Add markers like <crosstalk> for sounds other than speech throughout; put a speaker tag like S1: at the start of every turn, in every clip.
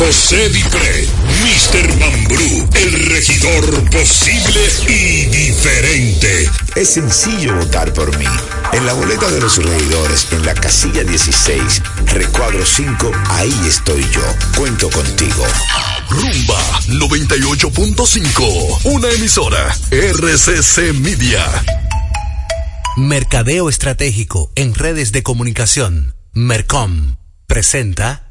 S1: José Dipré, Mr. Mambrú, el regidor posible y diferente.
S2: Es sencillo votar por mí. En la boleta de los regidores, en la casilla 16, recuadro 5, ahí estoy yo. Cuento contigo.
S1: Rumba 98.5, una emisora RCC Media.
S3: Mercadeo Estratégico en redes de comunicación. Mercom presenta.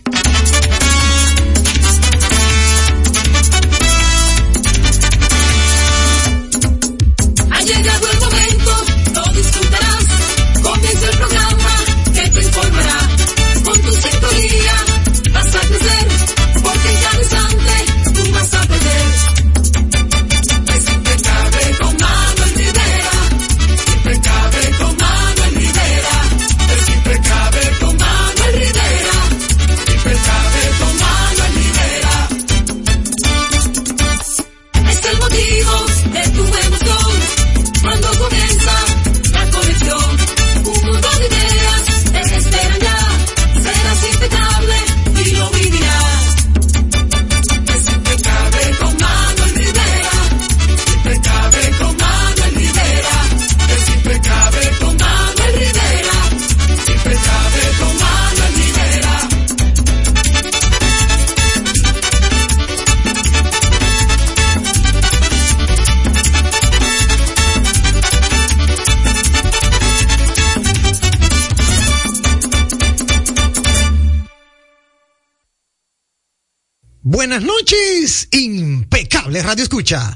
S4: Radio Escucha.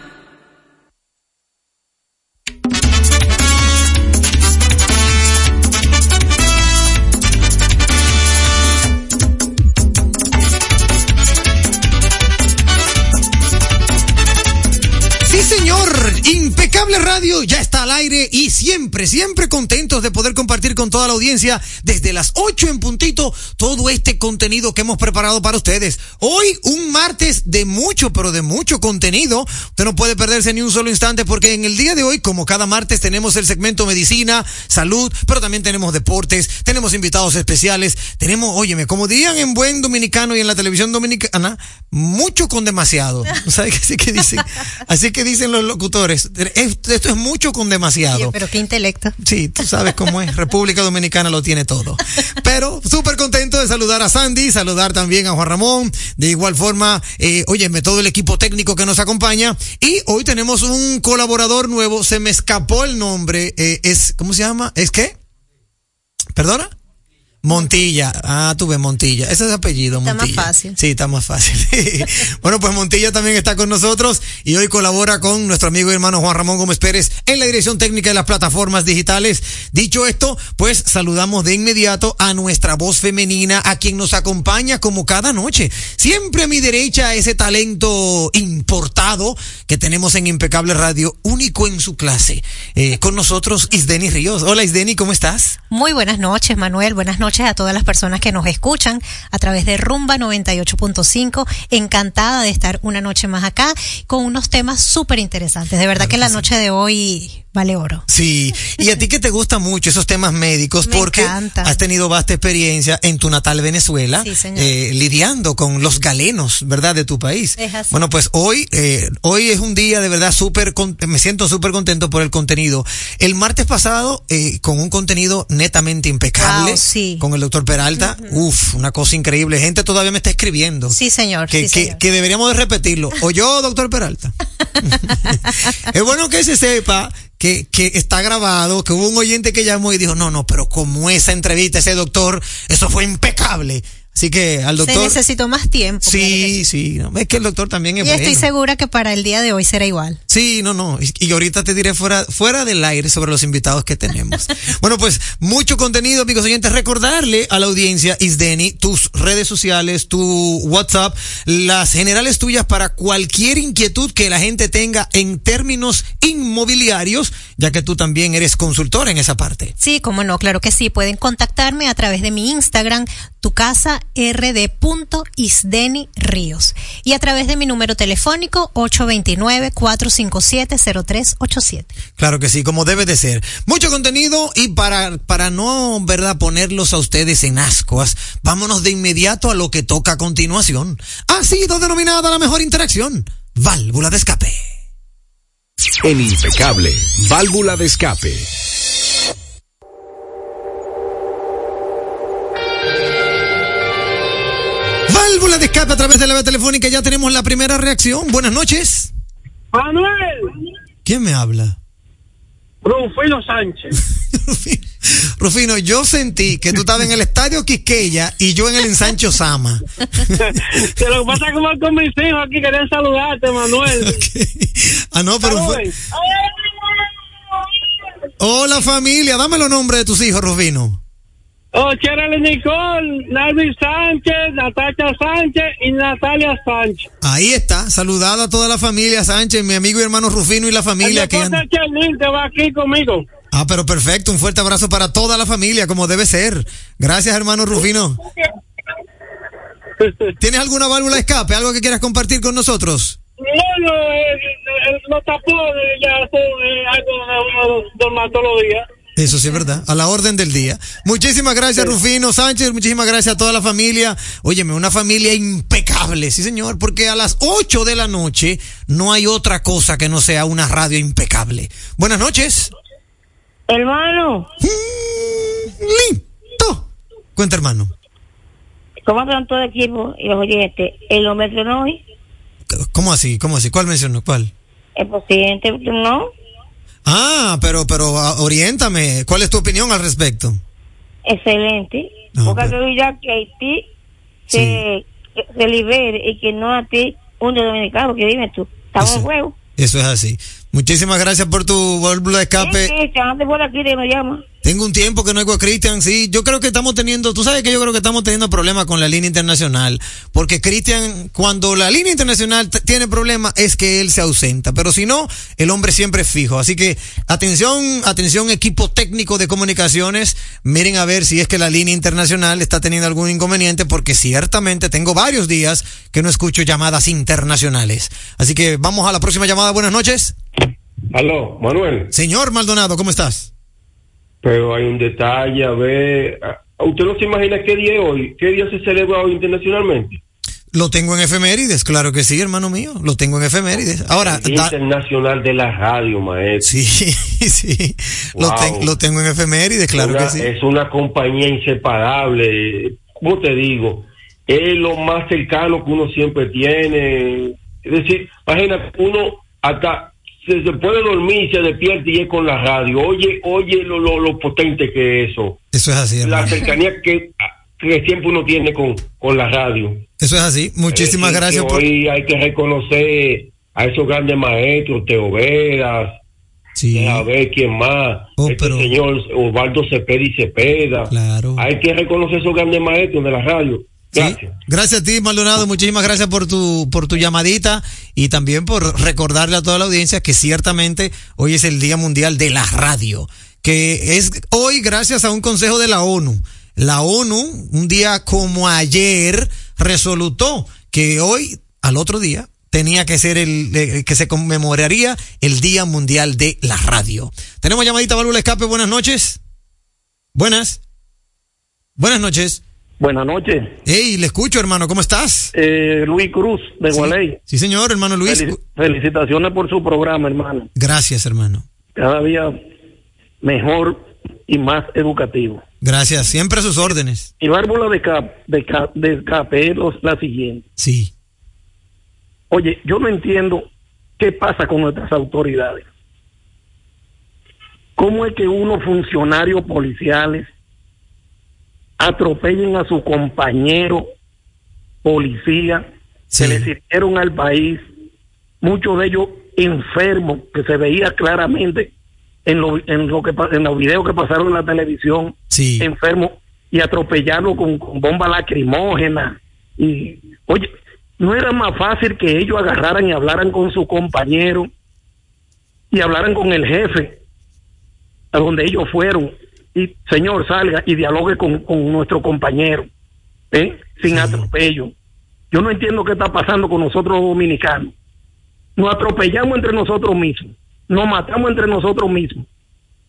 S4: Aire y siempre, siempre contentos de poder compartir con toda la audiencia desde las 8 en puntito todo este contenido que hemos preparado para ustedes. Hoy un martes de mucho, pero de mucho contenido. Usted no puede perderse ni un solo instante porque en el día de hoy, como cada martes, tenemos el segmento medicina, salud, pero también tenemos deportes, tenemos invitados especiales, tenemos, óyeme, como dirían en buen dominicano y en la televisión dominicana, mucho con demasiado. ¿Sabes qué así que dicen? <laughs> Así que dicen los locutores. Es esto, esto es mucho con demasiado.
S5: Oye, pero qué intelecto.
S4: Sí, tú sabes cómo es. República Dominicana lo tiene todo. Pero súper contento de saludar a Sandy, saludar también a Juan Ramón. De igual forma, eh, óyeme, todo el equipo técnico que nos acompaña. Y hoy tenemos un colaborador nuevo. Se me escapó el nombre. eh, es, ¿cómo se llama? ¿Es qué? ¿Perdona? Montilla, ah, tuve Montilla, ese es apellido,
S5: Está más
S4: Montilla.
S5: fácil.
S4: Sí, está más fácil. <laughs> bueno, pues Montilla también está con nosotros y hoy colabora con nuestro amigo y hermano Juan Ramón Gómez Pérez en la dirección técnica de las plataformas digitales. Dicho esto, pues saludamos de inmediato a nuestra voz femenina, a quien nos acompaña como cada noche. Siempre a mi derecha ese talento importado que tenemos en Impecable Radio, único en su clase. Eh, con nosotros Isdeni Ríos. Hola Isdeni, ¿cómo estás?
S5: Muy buenas noches, Manuel. Buenas noches a todas las personas que nos escuchan a través de Rumba 98.5. Encantada de estar una noche más acá con unos temas súper interesantes. De verdad que la noche de hoy vale oro.
S4: Sí, y a ti que te gustan mucho esos temas médicos <laughs>
S5: Me
S4: porque
S5: encanta.
S4: has tenido vasta experiencia en tu natal Venezuela,
S5: Sí, señor.
S4: eh, lidiando con los galenos, ¿verdad? De tu país.
S5: Es así.
S4: Bueno, pues hoy, eh, hoy es un día de verdad súper, me siento súper contento por el contenido. El martes pasado, eh, con un contenido netamente impecable,
S5: Wow, sí.
S4: con el doctor Peralta, uf, una cosa increíble. Gente todavía me está escribiendo.
S5: Sí, señor.
S4: Que,
S5: sí,
S4: que-
S5: señor.
S4: que deberíamos de repetirlo. O yo, doctor Peralta. <laughs> <laughs> es bueno que se sepa que, que está grabado, que hubo un oyente que llamó y dijo, no, no, pero como esa entrevista, ese doctor, eso fue impecable. Así que al
S5: Se
S4: doctor...
S5: necesitó más tiempo.
S4: Sí, sí, no, es que el doctor también es
S5: Y estoy
S4: bueno.
S5: segura que para el día de hoy será igual.
S4: Sí, no, no. Y, y ahorita te diré fuera, fuera del aire sobre los invitados que tenemos. <laughs> bueno, pues mucho contenido, amigos oyentes. Recordarle a la audiencia, Isdeni, tus redes sociales, tu WhatsApp, las generales tuyas para cualquier inquietud que la gente tenga en términos inmobiliarios, ya que tú también eres consultor en esa parte.
S5: Sí, cómo no, claro que sí. Pueden contactarme a través de mi Instagram, tu casa rd.isdeni ríos. Y a través de mi número telefónico 829-457-0387.
S4: Claro que sí, como debe de ser. Mucho contenido y para, para no, ¿verdad?, ponerlos a ustedes en ascuas, vámonos de inmediato a lo que toca a continuación. Ha sido denominada la mejor interacción, válvula de escape.
S6: En Impecable, válvula de escape.
S4: Válvula de escape a través de la vía telefónica, ya tenemos la primera reacción. Buenas noches.
S7: Manuel
S4: ¿Quién me habla?
S7: Rufino Sánchez. <laughs>
S4: Rufino, yo sentí que tú estabas en el estadio Quisqueya y yo en el ensancho Sama. <laughs>
S7: que lo que pasa voy con mis hijos aquí querían saludarte, Manuel. <laughs>
S4: ah, no, pero fue... Hola familia, dame los nombres de tus hijos, Rufino.
S7: Oh, Cherale Nicole, Narvi Sánchez, Natacha Sánchez y Natalia Sánchez.
S4: Ahí está, saludada a toda la familia Sánchez, mi amigo y hermano Rufino y la familia que
S7: Chelín que va aquí conmigo.
S4: Ah, pero perfecto, un fuerte abrazo para toda la familia, como debe ser. Gracias, hermano Rufino. ¿Tienes alguna válvula de escape, algo que quieras compartir con nosotros?
S7: No, no, eh, eh, los tapones ya son eh, algo de días.
S4: Eso sí es verdad, a la orden del día. Muchísimas gracias, Rufino Sánchez, muchísimas gracias a toda la familia. Óyeme, una familia impecable, sí señor, porque a las 8 de la noche no hay otra cosa que no sea una radio impecable. Buenas noches.
S8: Hermano,
S4: Mm, Listo. Cuenta, hermano.
S8: ¿cómo están todo el equipo y los oyentes? ¿El lo mencionó hoy?
S4: ¿Cómo así? ¿Cómo así? ¿Cuál mencionó? ¿Cuál?
S8: ¿El presidente no?
S4: Ah, pero, pero, ah, oriéntame. ¿Cuál es tu opinión al respecto?
S8: Excelente.
S4: No,
S8: Porque
S4: pero-
S8: creo ya que Haití se, que se libere y que no a ti, un dominicano, que dime tú, estamos en juego.
S4: Eso es así. Muchísimas gracias por tu válvula de escape.
S8: Sí, sí, antes por aquí te nos llama.
S4: Tengo un tiempo que no oigo a Cristian, sí. Yo creo que estamos teniendo, tú sabes que yo creo que estamos teniendo problemas con la línea internacional. Porque Cristian, cuando la línea internacional tiene problemas, es que él se ausenta. Pero si no, el hombre siempre es fijo. Así que, atención, atención, equipo técnico de comunicaciones. Miren a ver si es que la línea internacional está teniendo algún inconveniente, porque ciertamente tengo varios días que no escucho llamadas internacionales. Así que vamos a la próxima llamada. Buenas noches.
S9: Aló, Manuel,
S4: Señor Maldonado, ¿cómo estás?
S9: Pero hay un detalle, a ver, ¿usted no se imagina qué día es hoy? ¿Qué día se celebra hoy internacionalmente?
S4: Lo tengo en efemérides, claro que sí, hermano mío. Lo tengo en efemérides. Ahora,
S9: El
S4: da-
S9: Internacional de la Radio, maestro.
S4: sí, <laughs> sí. Lo, ten- lo tengo en efemérides, claro
S9: Una-
S4: que sí.
S9: Es una compañía inseparable. ¿Cómo te digo? Es lo más cercano que uno siempre tiene. Es decir, imagina, uno hasta se, se puede dormir se despierta y es con la radio. Oye, oye lo, lo, lo potente que es eso.
S4: Eso es así,
S9: La cercanía que, que siempre uno tiene con, con la radio.
S4: Eso es así. Muchísimas
S9: Es decir,
S4: gracias
S9: que
S4: por.
S9: Hoy hay que reconocer a esos grandes maestros, Teo Veras,
S4: Sí,
S9: a ver quién más,
S4: Oh,
S9: este
S4: pero-
S9: señor Osvaldo Cepeda y Cepeda.
S4: claro.
S9: Hay que reconocer esos grandes maestros de la radio.
S4: Sí.
S9: Gracias.
S4: Gracias a ti, Maldonado. Muchísimas gracias por tu, por tu llamadita y también por recordarle a toda la audiencia que ciertamente hoy es el Día Mundial de la Radio, que es hoy gracias a un consejo de la ONU. La ONU, un día como ayer, resolutó que hoy, al otro día, tenía que ser el, eh, que se conmemoraría el Día Mundial de la Radio. Tenemos llamadita, válvula escape. Buenas noches. Buenas. Buenas noches.
S10: Buenas noches.
S4: Hey, le escucho, hermano, ¿cómo estás?
S10: Eh, Luis Cruz, de
S4: Sí.
S10: Gualey.
S4: Sí, señor, hermano Luis.
S10: Felici- felicitaciones por su programa, hermano.
S4: Gracias, hermano.
S10: Cada día mejor y más educativo.
S4: Gracias, siempre a sus órdenes.
S10: Mi válvula de, cap, de, cap- de es la siguiente.
S4: Sí,
S10: Oye, yo no entiendo qué pasa con nuestras autoridades. ¿Cómo es que unos funcionarios policiales atropellen a su compañero policía
S4: sí,
S10: que le sirvieron al país, muchos de ellos enfermos, que se veía claramente en, lo, en, lo que, en los videos que pasaron en la televisión,
S4: sí,
S10: enfermos, y atropellarlo con, con bomba lacrimógena. Y, oye, ¿no era más fácil que ellos agarraran y hablaran con su compañero y hablaran con el jefe a donde ellos fueron? Y, señor, salga y dialogue con, con nuestro compañero, ¿eh? sin
S4: Sí.
S10: atropello. Yo no entiendo qué está pasando con nosotros los dominicanos. Nos atropellamos entre nosotros mismos, nos matamos entre nosotros mismos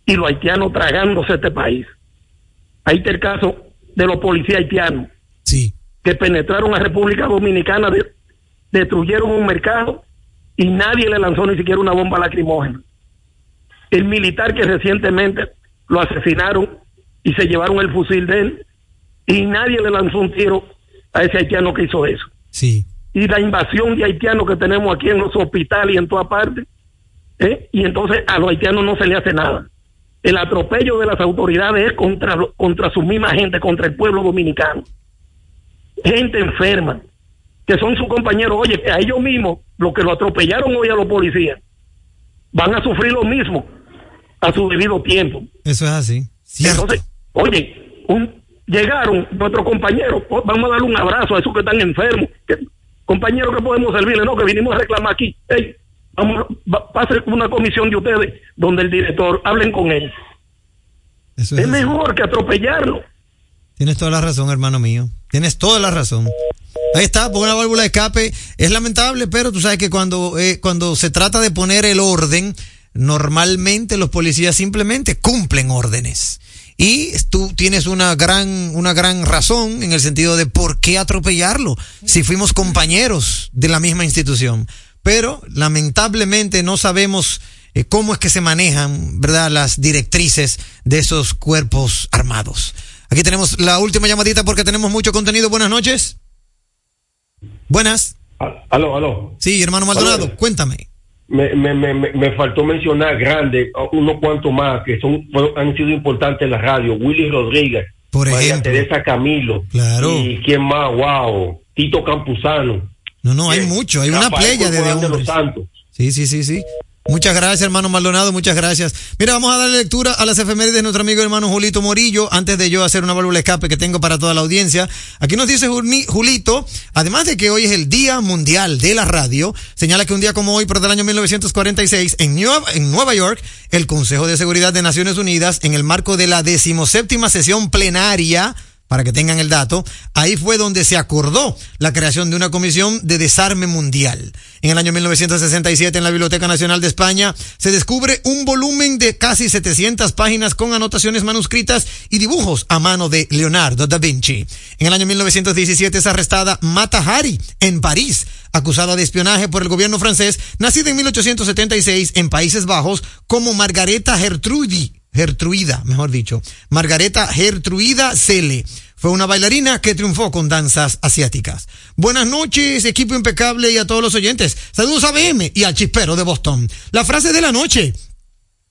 S10: y los haitianos tragándose este país. Ahí está el caso de los policías haitianos
S4: sí,
S10: que penetraron a República Dominicana, de- destruyeron un mercado y nadie le lanzó ni siquiera una bomba lacrimógena. El militar que recientemente lo asesinaron y se llevaron el fusil de él y nadie le lanzó un tiro a ese haitiano que hizo eso.
S4: sí,
S10: Y la invasión de haitianos que tenemos aquí en los hospitales y en toda parte, ¿eh? y entonces a los haitianos no se le hace nada. El atropello de las autoridades es contra, contra su misma gente, contra el pueblo dominicano. Gente enferma, que son sus compañeros, oye, que a ellos mismos, los que lo atropellaron hoy a los policías, van a sufrir lo mismo a su debido tiempo.
S4: eso es así. Cierto.
S10: Entonces, oye, un, llegaron nuestros compañeros, oh, vamos a darle un abrazo a esos que están enfermos. Que, compañeros que podemos servirle, no, que vinimos a reclamar aquí. Ey, vamos, va- pase una comisión de ustedes donde el director hablen con él.
S4: Eso es
S10: mejor que atropellarlo.
S4: Tienes toda la razón, hermano mío. Tienes toda la razón. Ahí está, por una válvula de escape. Es lamentable, pero tú sabes que cuando, eh, cuando se trata de poner el orden, normalmente los policías simplemente cumplen órdenes. Y tú tienes una gran, una gran razón en el sentido de por qué atropellarlo si fuimos compañeros de la misma institución. Pero lamentablemente no sabemos eh, cómo es que se manejan, ¿verdad? Las directrices de esos cuerpos armados. Aquí tenemos la última llamadita porque tenemos mucho contenido. Buenas noches. Buenas.
S9: Aló, aló.
S4: Sí, hermano Maldonado,
S9: Aló.
S4: cuéntame.
S9: Me, me, me, me- me faltó mencionar grandes, unos cuantos más que son han sido importantes en la radio. Willy Rodríguez,
S4: Por
S9: María
S4: ejemplo.
S9: Teresa Camilo.
S4: Claro.
S9: Y quién más, wow. Tito Campuzano.
S4: No, no, hay
S9: Bien.
S4: mucho, hay una playa de, de
S9: de los
S4: hombres.
S9: Santos.
S4: Sí, sí, sí, sí. Muchas gracias, hermano Maldonado, muchas gracias. Mira, vamos a darle lectura a las efemérides de nuestro amigo hermano Julito Morillo, antes de yo hacer una válvula escape que tengo para toda la audiencia. Aquí nos dice Juli- Julito, además de que hoy es el Día Mundial de la Radio, señala que un día como hoy, pero del año 1946, en Nueva, en Nueva York, el Consejo de Seguridad de Naciones Unidas, en el marco de la decimoséptima sesión plenaria, para que tengan el dato, ahí fue donde se acordó la creación de una comisión de desarme mundial. En el año 1967 en la Biblioteca Nacional de España se descubre un volumen de casi 700 páginas con anotaciones manuscritas y dibujos a mano de Leonardo da Vinci. En el año 1917 es arrestada Mata Hari en París, acusada de espionaje por el gobierno francés, nacida en 1876 en Países Bajos como Margareta Gertrudi. Gertruida, mejor dicho, Margareta Gertruida Cele. Fue una bailarina que triunfó con danzas asiáticas. Buenas noches, equipo impecable y a todos los oyentes. Saludos a BM y al chispero de Boston. La frase de la noche.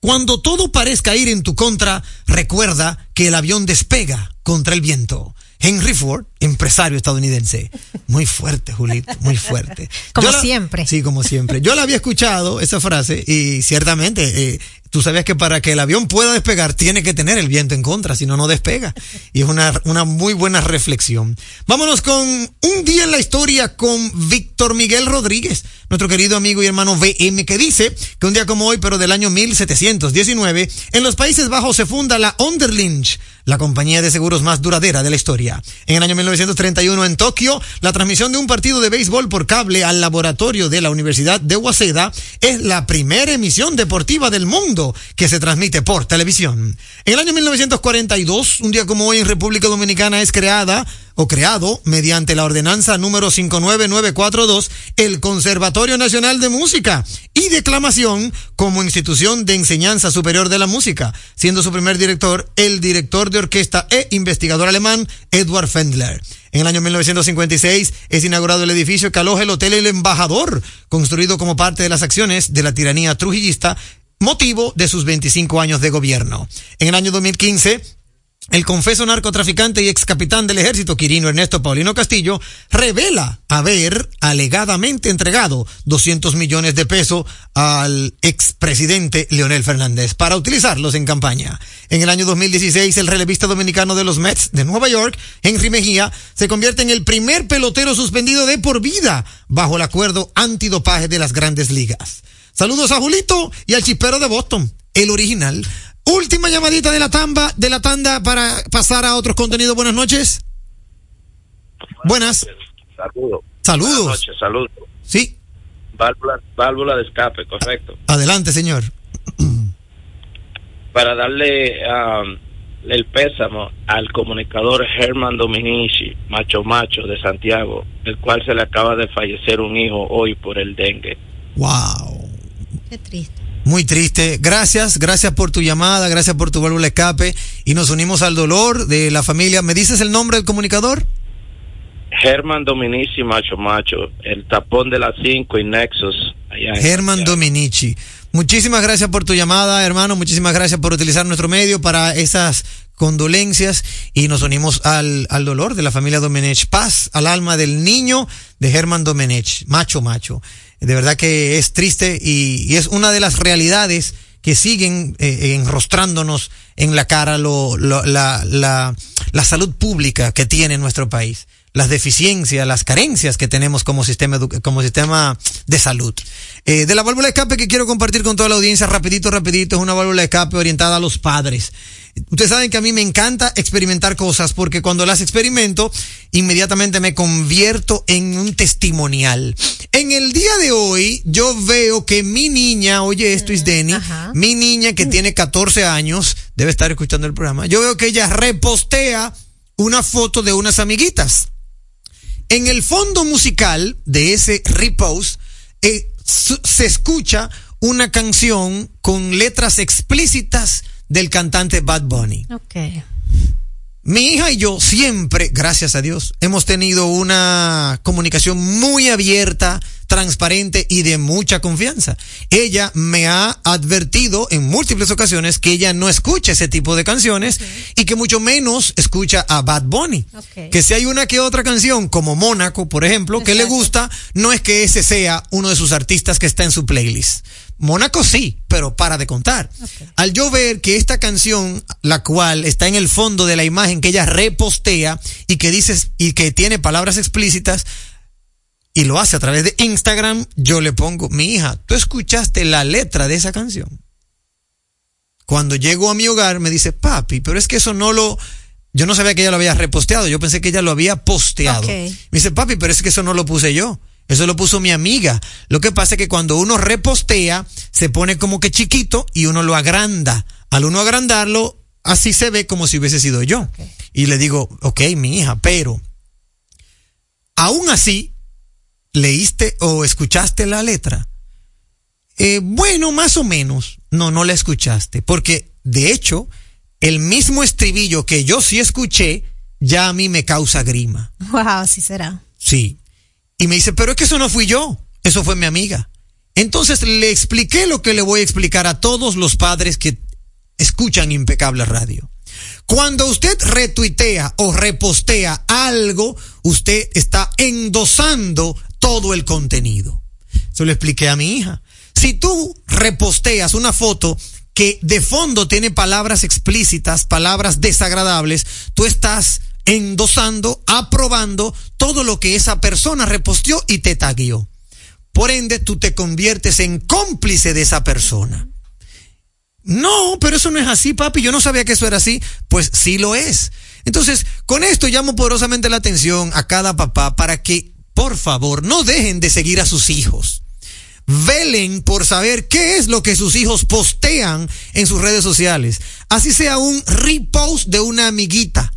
S4: Cuando todo parezca ir en tu contra, recuerda que el avión despega contra el viento. Henry Ford, empresario estadounidense. Muy fuerte, Julito, muy fuerte.
S5: Como
S4: la-
S5: siempre.
S4: Sí, como siempre. Yo la había escuchado, esa frase, y ciertamente, eh, tú sabías que para que el avión pueda despegar, tiene que tener el viento en contra, si no, no despega. Y es una, una muy buena reflexión. Vámonos con un día en la historia con Víctor Miguel Rodríguez, nuestro querido amigo y hermano VM, que dice que un día como hoy, pero del año 1719, en los Países Bajos se funda la Onderlinch, la compañía de seguros más duradera de la historia. En el año 1931 en Tokio, la transmisión de un partido de béisbol por cable al laboratorio de la Universidad de Waseda es la primera emisión deportiva del mundo que se transmite por televisión. En el año 1942, un día como hoy en República Dominicana es creada o creado mediante la ordenanza número 59942 el Conservatorio Nacional de Música y Declamación como institución de enseñanza superior de la música, siendo su primer director el director de orquesta e investigador alemán Edward Fendler. En el año 1956 es inaugurado el edificio que aloja el Hotel El Embajador, construido como parte de las acciones de la tiranía trujillista, motivo de sus 25 años de gobierno. En el año 2015 el confeso narcotraficante y ex capitán del ejército Quirino Ernesto Paulino Castillo revela haber alegadamente entregado 200 millones de pesos al expresidente Leonel Fernández para utilizarlos en campaña. En el año 2016, el relevista dominicano de los Mets de Nueva York, Henry Mejía, se convierte en el primer pelotero suspendido de por vida bajo el acuerdo antidopaje de las grandes ligas. Saludos a Julito y al chispero de Boston, el original. Última llamadita de la tamba, de la tanda para pasar a otros contenidos. Buenas noches. Buenas.
S11: Saludos.
S4: Saludos.
S11: Buenas noches, saludos.
S4: Sí,
S11: Válvula, válvula de escape, correcto.
S4: adelante, señor. <clears throat>
S11: Para darle um, el pésamo al comunicador Germán Dominici, macho macho de Santiago, el cual se le acaba de fallecer un hijo hoy por el dengue.
S4: Wow.
S5: Qué triste.
S4: Muy triste. Gracias, gracias por tu llamada, gracias por tu válvula escape y nos unimos al dolor de la familia. ¿Me dices el nombre del comunicador?
S11: Germán Dominici, macho macho, el tapón de las 5 y Nexus.
S4: Germán. Dominici. Muchísimas gracias por tu llamada, hermano. Muchísimas gracias por utilizar nuestro medio para esas condolencias y nos unimos al, al dolor de la familia Domenech. Paz al alma del niño de Germán Domenech, macho, macho. De verdad que es triste y, es una de las realidades que siguen eh, enrostrándonos en la cara la, salud pública que tiene nuestro país las deficiencias, las carencias que tenemos como sistema, como sistema de salud. Eh, de la válvula de escape que quiero compartir con toda la audiencia, rapidito, rapidito, es una válvula de escape orientada a los padres. Ustedes saben que a mí me encanta experimentar cosas porque cuando las experimento, inmediatamente me convierto en un testimonial. En el día de hoy, yo veo que mi niña, oye esto es Denny, mi niña que tiene 14 años, debe estar escuchando el programa, yo veo que ella repostea una foto de unas amiguitas. En el fondo musical de ese repost eh, se escucha una canción con letras explícitas del cantante Bad Bunny.
S5: Ok.
S4: Mi hija y yo siempre, gracias a Dios, hemos tenido una comunicación muy abierta, transparente y de mucha confianza. Ella me ha advertido en múltiples ocasiones que ella no escucha ese tipo de canciones y que mucho menos escucha a Bad Bunny. Que si hay una que otra canción, como Mónaco, por ejemplo, que le gusta, no es que ese sea uno de sus artistas que está en su playlist. Mónaco sí, pero para de contar. Al yo ver que esta canción, la cual está en el fondo de la imagen que ella repostea y que dices y que tiene palabras explícitas y lo hace a través de Instagram, yo le pongo, mi hija, ¿tú escuchaste la letra de esa canción? Cuando llego a mi hogar me dice, papi, pero es que eso no lo, Yo no sabía que ella lo había reposteado, yo pensé que ella lo había posteado. Me dice, papi, pero es que eso no lo puse yo. Eso lo puso mi amiga. Lo que pasa es que cuando uno repostea, se pone como que chiquito y uno lo agranda. Al uno agrandarlo, así se ve como si hubiese sido yo. Y le digo, ok, mi hija, pero aún así, ¿leíste o escuchaste la letra? Eh, bueno, más o menos. No, no la escuchaste. Porque, de hecho, el mismo estribillo que yo sí escuché, ya a mí me causa grima.
S5: Wow, así será.
S4: Sí. Y me dice, pero es que eso no fui yo, eso fue mi amiga. Entonces le expliqué lo que le voy a explicar a todos los padres que escuchan Impecable Radio. Cuando usted retuitea o repostea algo, usted está endosando todo el contenido. Eso le expliqué a mi hija. Si tú reposteas una foto que de fondo tiene palabras explícitas, palabras desagradables, tú estás endosando, aprobando todo lo que esa persona reposteó y te taguió. Por ende, tú te conviertes en cómplice de esa persona. No, pero eso no es así, papi. Yo no sabía que eso era así. Pues sí lo es. Entonces, con esto llamo poderosamente la atención a cada papá para que, por favor, no dejen de seguir a sus hijos. Velen por saber qué es lo que sus hijos postean en sus redes sociales. Así sea un repost de una amiguita.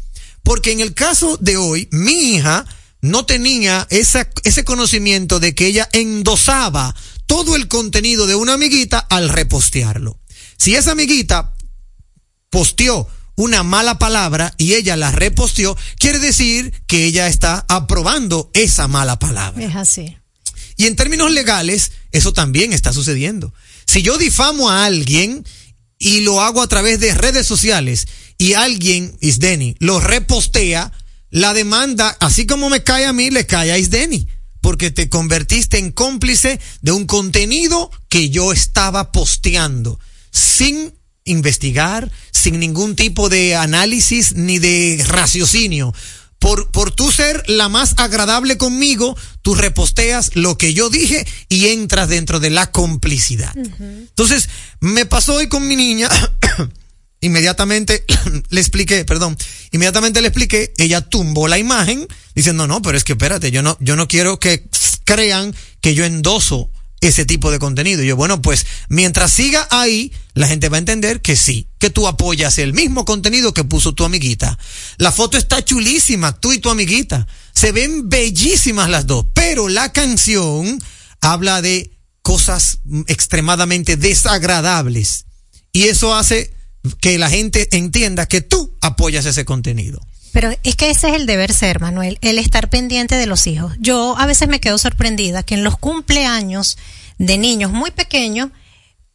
S4: Porque en el caso de hoy, mi hija no tenía esa, ese conocimiento de que ella endosaba todo el contenido de una amiguita al repostearlo. Si esa amiguita posteó una mala palabra y ella la reposteó, quiere decir que ella está aprobando esa mala palabra.
S5: Es así.
S4: Y en términos legales, eso también está sucediendo. Si yo difamo a alguien y lo hago a través de redes sociales y alguien, Isdeni, lo repostea, la demanda, así como me cae a mí, le cae a Isdeni. Porque te convertiste en cómplice de un contenido que yo estaba posteando sin investigar, sin ningún tipo de análisis ni de raciocinio. Por, por tú ser la más agradable conmigo, tú reposteas lo que yo dije y entras dentro de la complicidad. Entonces, me pasó hoy con mi niña, <coughs> inmediatamente <clears throat> le expliqué, perdón, inmediatamente le expliqué, ella tumbó la imagen diciendo, no, pero es que espérate, yo no, yo no quiero que crean que yo endoso ese tipo de contenido. Y yo, bueno, pues mientras siga ahí, la gente va a entender que sí, que tú apoyas el mismo contenido que puso tu amiguita. La foto está chulísima, tú y tu amiguita. Se ven bellísimas las dos, pero la canción habla de cosas extremadamente desagradables. Y eso hace que la gente entienda que tú apoyas ese contenido.
S5: Pero es que ese es el deber ser, Manuel, el estar pendiente de los hijos. Yo a veces me quedo sorprendida que en los cumpleaños de niños muy pequeños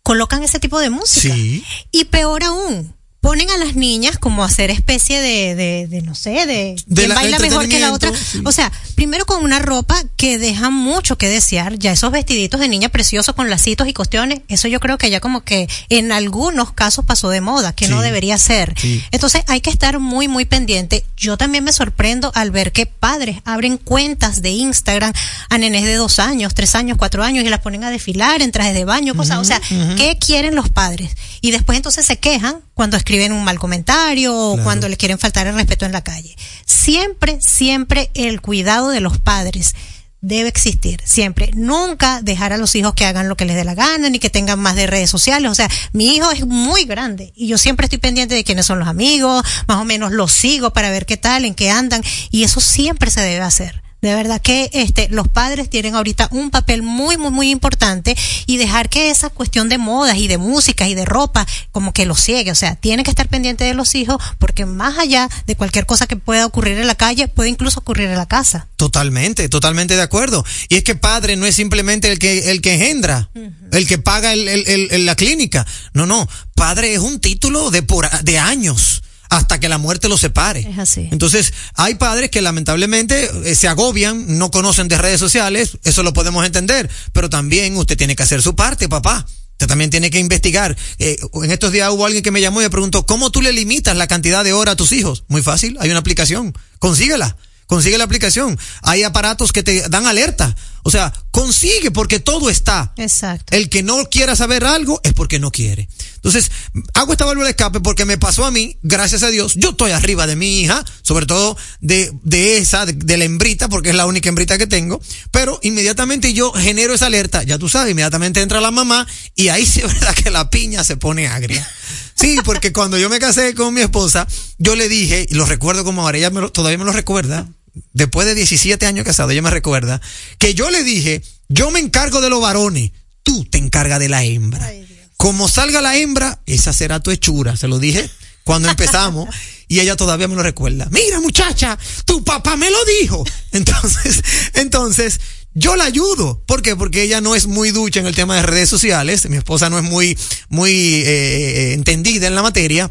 S5: colocan ese tipo de música.
S4: Sí.
S5: Y peor aún, ponen a las niñas como a hacer especie de, de, de no sé, de,
S4: De la-
S5: baila mejor que la otra.
S4: sí.
S5: O sea, primero con una ropa que deja mucho que desear, ya esos vestiditos de niña preciosos con lacitos y cuestiones, eso yo creo que ya como que en algunos casos pasó de moda, que no
S4: Sí.
S5: debería ser.
S4: Sí.
S5: Entonces hay que estar muy, muy pendiente. Yo también me sorprendo al ver que padres abren cuentas de Instagram a nenes de dos años, tres años, cuatro años y las ponen a desfilar en trajes de baño, cosas. O sea, ¿qué quieren los padres? Y después entonces se quejan cuando escriben un mal comentario o
S4: Claro.
S5: cuando les quieren faltar el respeto en la calle. Siempre, siempre el cuidado de los padres debe existir, siempre. Nunca dejar a los hijos que hagan lo que les dé la gana, ni que tengan más de redes sociales. O sea, mi hijo es muy grande y yo siempre estoy pendiente de quiénes son los amigos, más o menos los sigo para ver qué tal, en qué andan, y eso siempre se debe hacer. De verdad que este los padres tienen ahorita un papel muy muy muy importante y dejar que esa cuestión de modas y de música y de ropa como que los ciegue, o sea, tienen que estar pendientes de los hijos porque más allá de cualquier cosa que pueda ocurrir en la calle, puede incluso ocurrir en la casa.
S4: Totalmente, totalmente de acuerdo. Y es que padre no es simplemente el que, el que engendra, el que paga el, el- el- el- la clínica. No, no. Padre es un título de, por, de años hasta que la muerte los separe.
S5: Es así.
S4: Entonces, hay padres que lamentablemente eh, se agobian, no conocen de redes sociales, eso lo podemos entender, pero también usted tiene que hacer su parte, papá. Usted también tiene que investigar. Eh, en estos días hubo alguien que me llamó y me preguntó, ¿cómo tú le limitas la cantidad de horas a tus hijos? Muy fácil, hay una aplicación, consíguela. Consigue la aplicación. Hay aparatos que te dan alerta. O sea, consigue porque todo está.
S5: Exacto.
S4: El que no quiera saber algo es porque no quiere. Entonces, hago esta válvula de escape porque me pasó a mí, gracias a Dios, yo estoy arriba de mi hija, sobre todo de, de esa, de, de la hembrita, porque es la única hembrita que tengo, pero inmediatamente yo genero esa alerta, ya tú sabes, inmediatamente entra la mamá y ahí sí es verdad que la piña se pone agria. Sí, porque cuando yo me casé con mi esposa, yo le dije, y lo recuerdo como ahora, ella me lo- todavía me lo recuerda, después de 17 años casado, ella me recuerda, que yo le dije, yo me encargo de los varones, tú te encargas de la hembra. Como salga la hembra, esa será tu hechura, se lo dije cuando empezamos <laughs> y ella todavía me lo recuerda. Mira muchacha, tu papá me lo dijo. Entonces, <laughs> entonces, yo la ayudo. ¿Por qué? Porque ella no es muy ducha en el tema de redes sociales, mi esposa no es muy, muy eh, eh, entendida en la materia,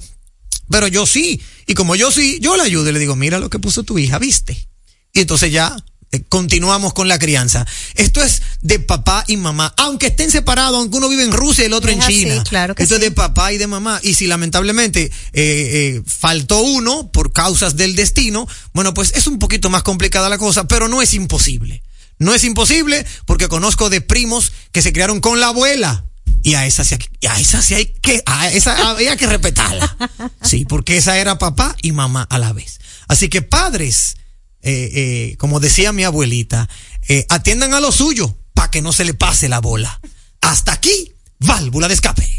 S4: pero yo sí. Y como yo sí, yo la ayudo y le digo, mira lo que puso tu hija, ¿viste? Y entonces ya eh, continuamos con la crianza. Esto es de papá y mamá, aunque estén separados, aunque uno vive en Rusia y el otro
S5: Es
S4: en
S5: así,
S4: China.
S5: claro que
S4: Esto es
S5: sí.
S4: de papá y de mamá. Y si lamentablemente eh, eh, faltó uno por causas del destino, bueno, pues es un poquito más complicada la cosa, pero no es imposible. No es imposible porque conozco de primos que se criaron con la abuela. Y a esa sí a esa sí hay que, a esa había que respetarla. <laughs> Sí, porque esa era papá y mamá a la vez. Así que padres, eh, eh, como decía mi abuelita, eh, atiendan a lo suyo para que no se le pase la bola. Hasta aquí, válvula de escape.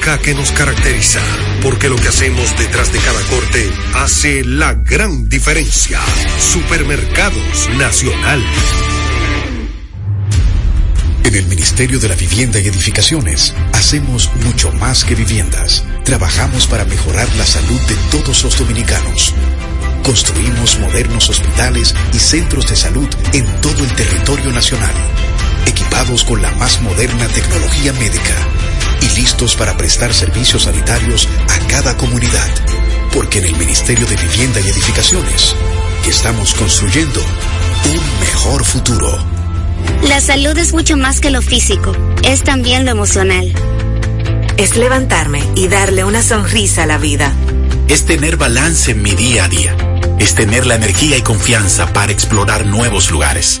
S12: que nos caracteriza, porque lo que hacemos detrás de cada corte hace la gran diferencia. Supermercados Nacional.
S13: En el Ministerio de la Vivienda y Edificaciones hacemos mucho más que viviendas. Trabajamos para mejorar la salud de todos los dominicanos. Construimos modernos hospitales y centros de salud en todo el territorio nacional, equipados con la más moderna tecnología médica y listos para prestar servicios sanitarios a cada comunidad. Porque en el Ministerio de Vivienda y Edificaciones estamos construyendo un mejor futuro.
S14: La salud es mucho más que lo físico, es también lo emocional.
S15: Es levantarme y darle una sonrisa a la vida.
S16: Es tener balance en mi día a día. Es tener la energía y confianza para explorar nuevos lugares.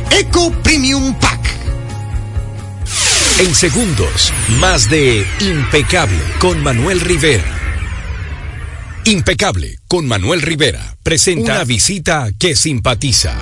S4: Eco Premium Pack.
S17: En segundos, más de Impecable con Manuel Rivera. Impecable con Manuel Rivera presenta una visita que simpatiza.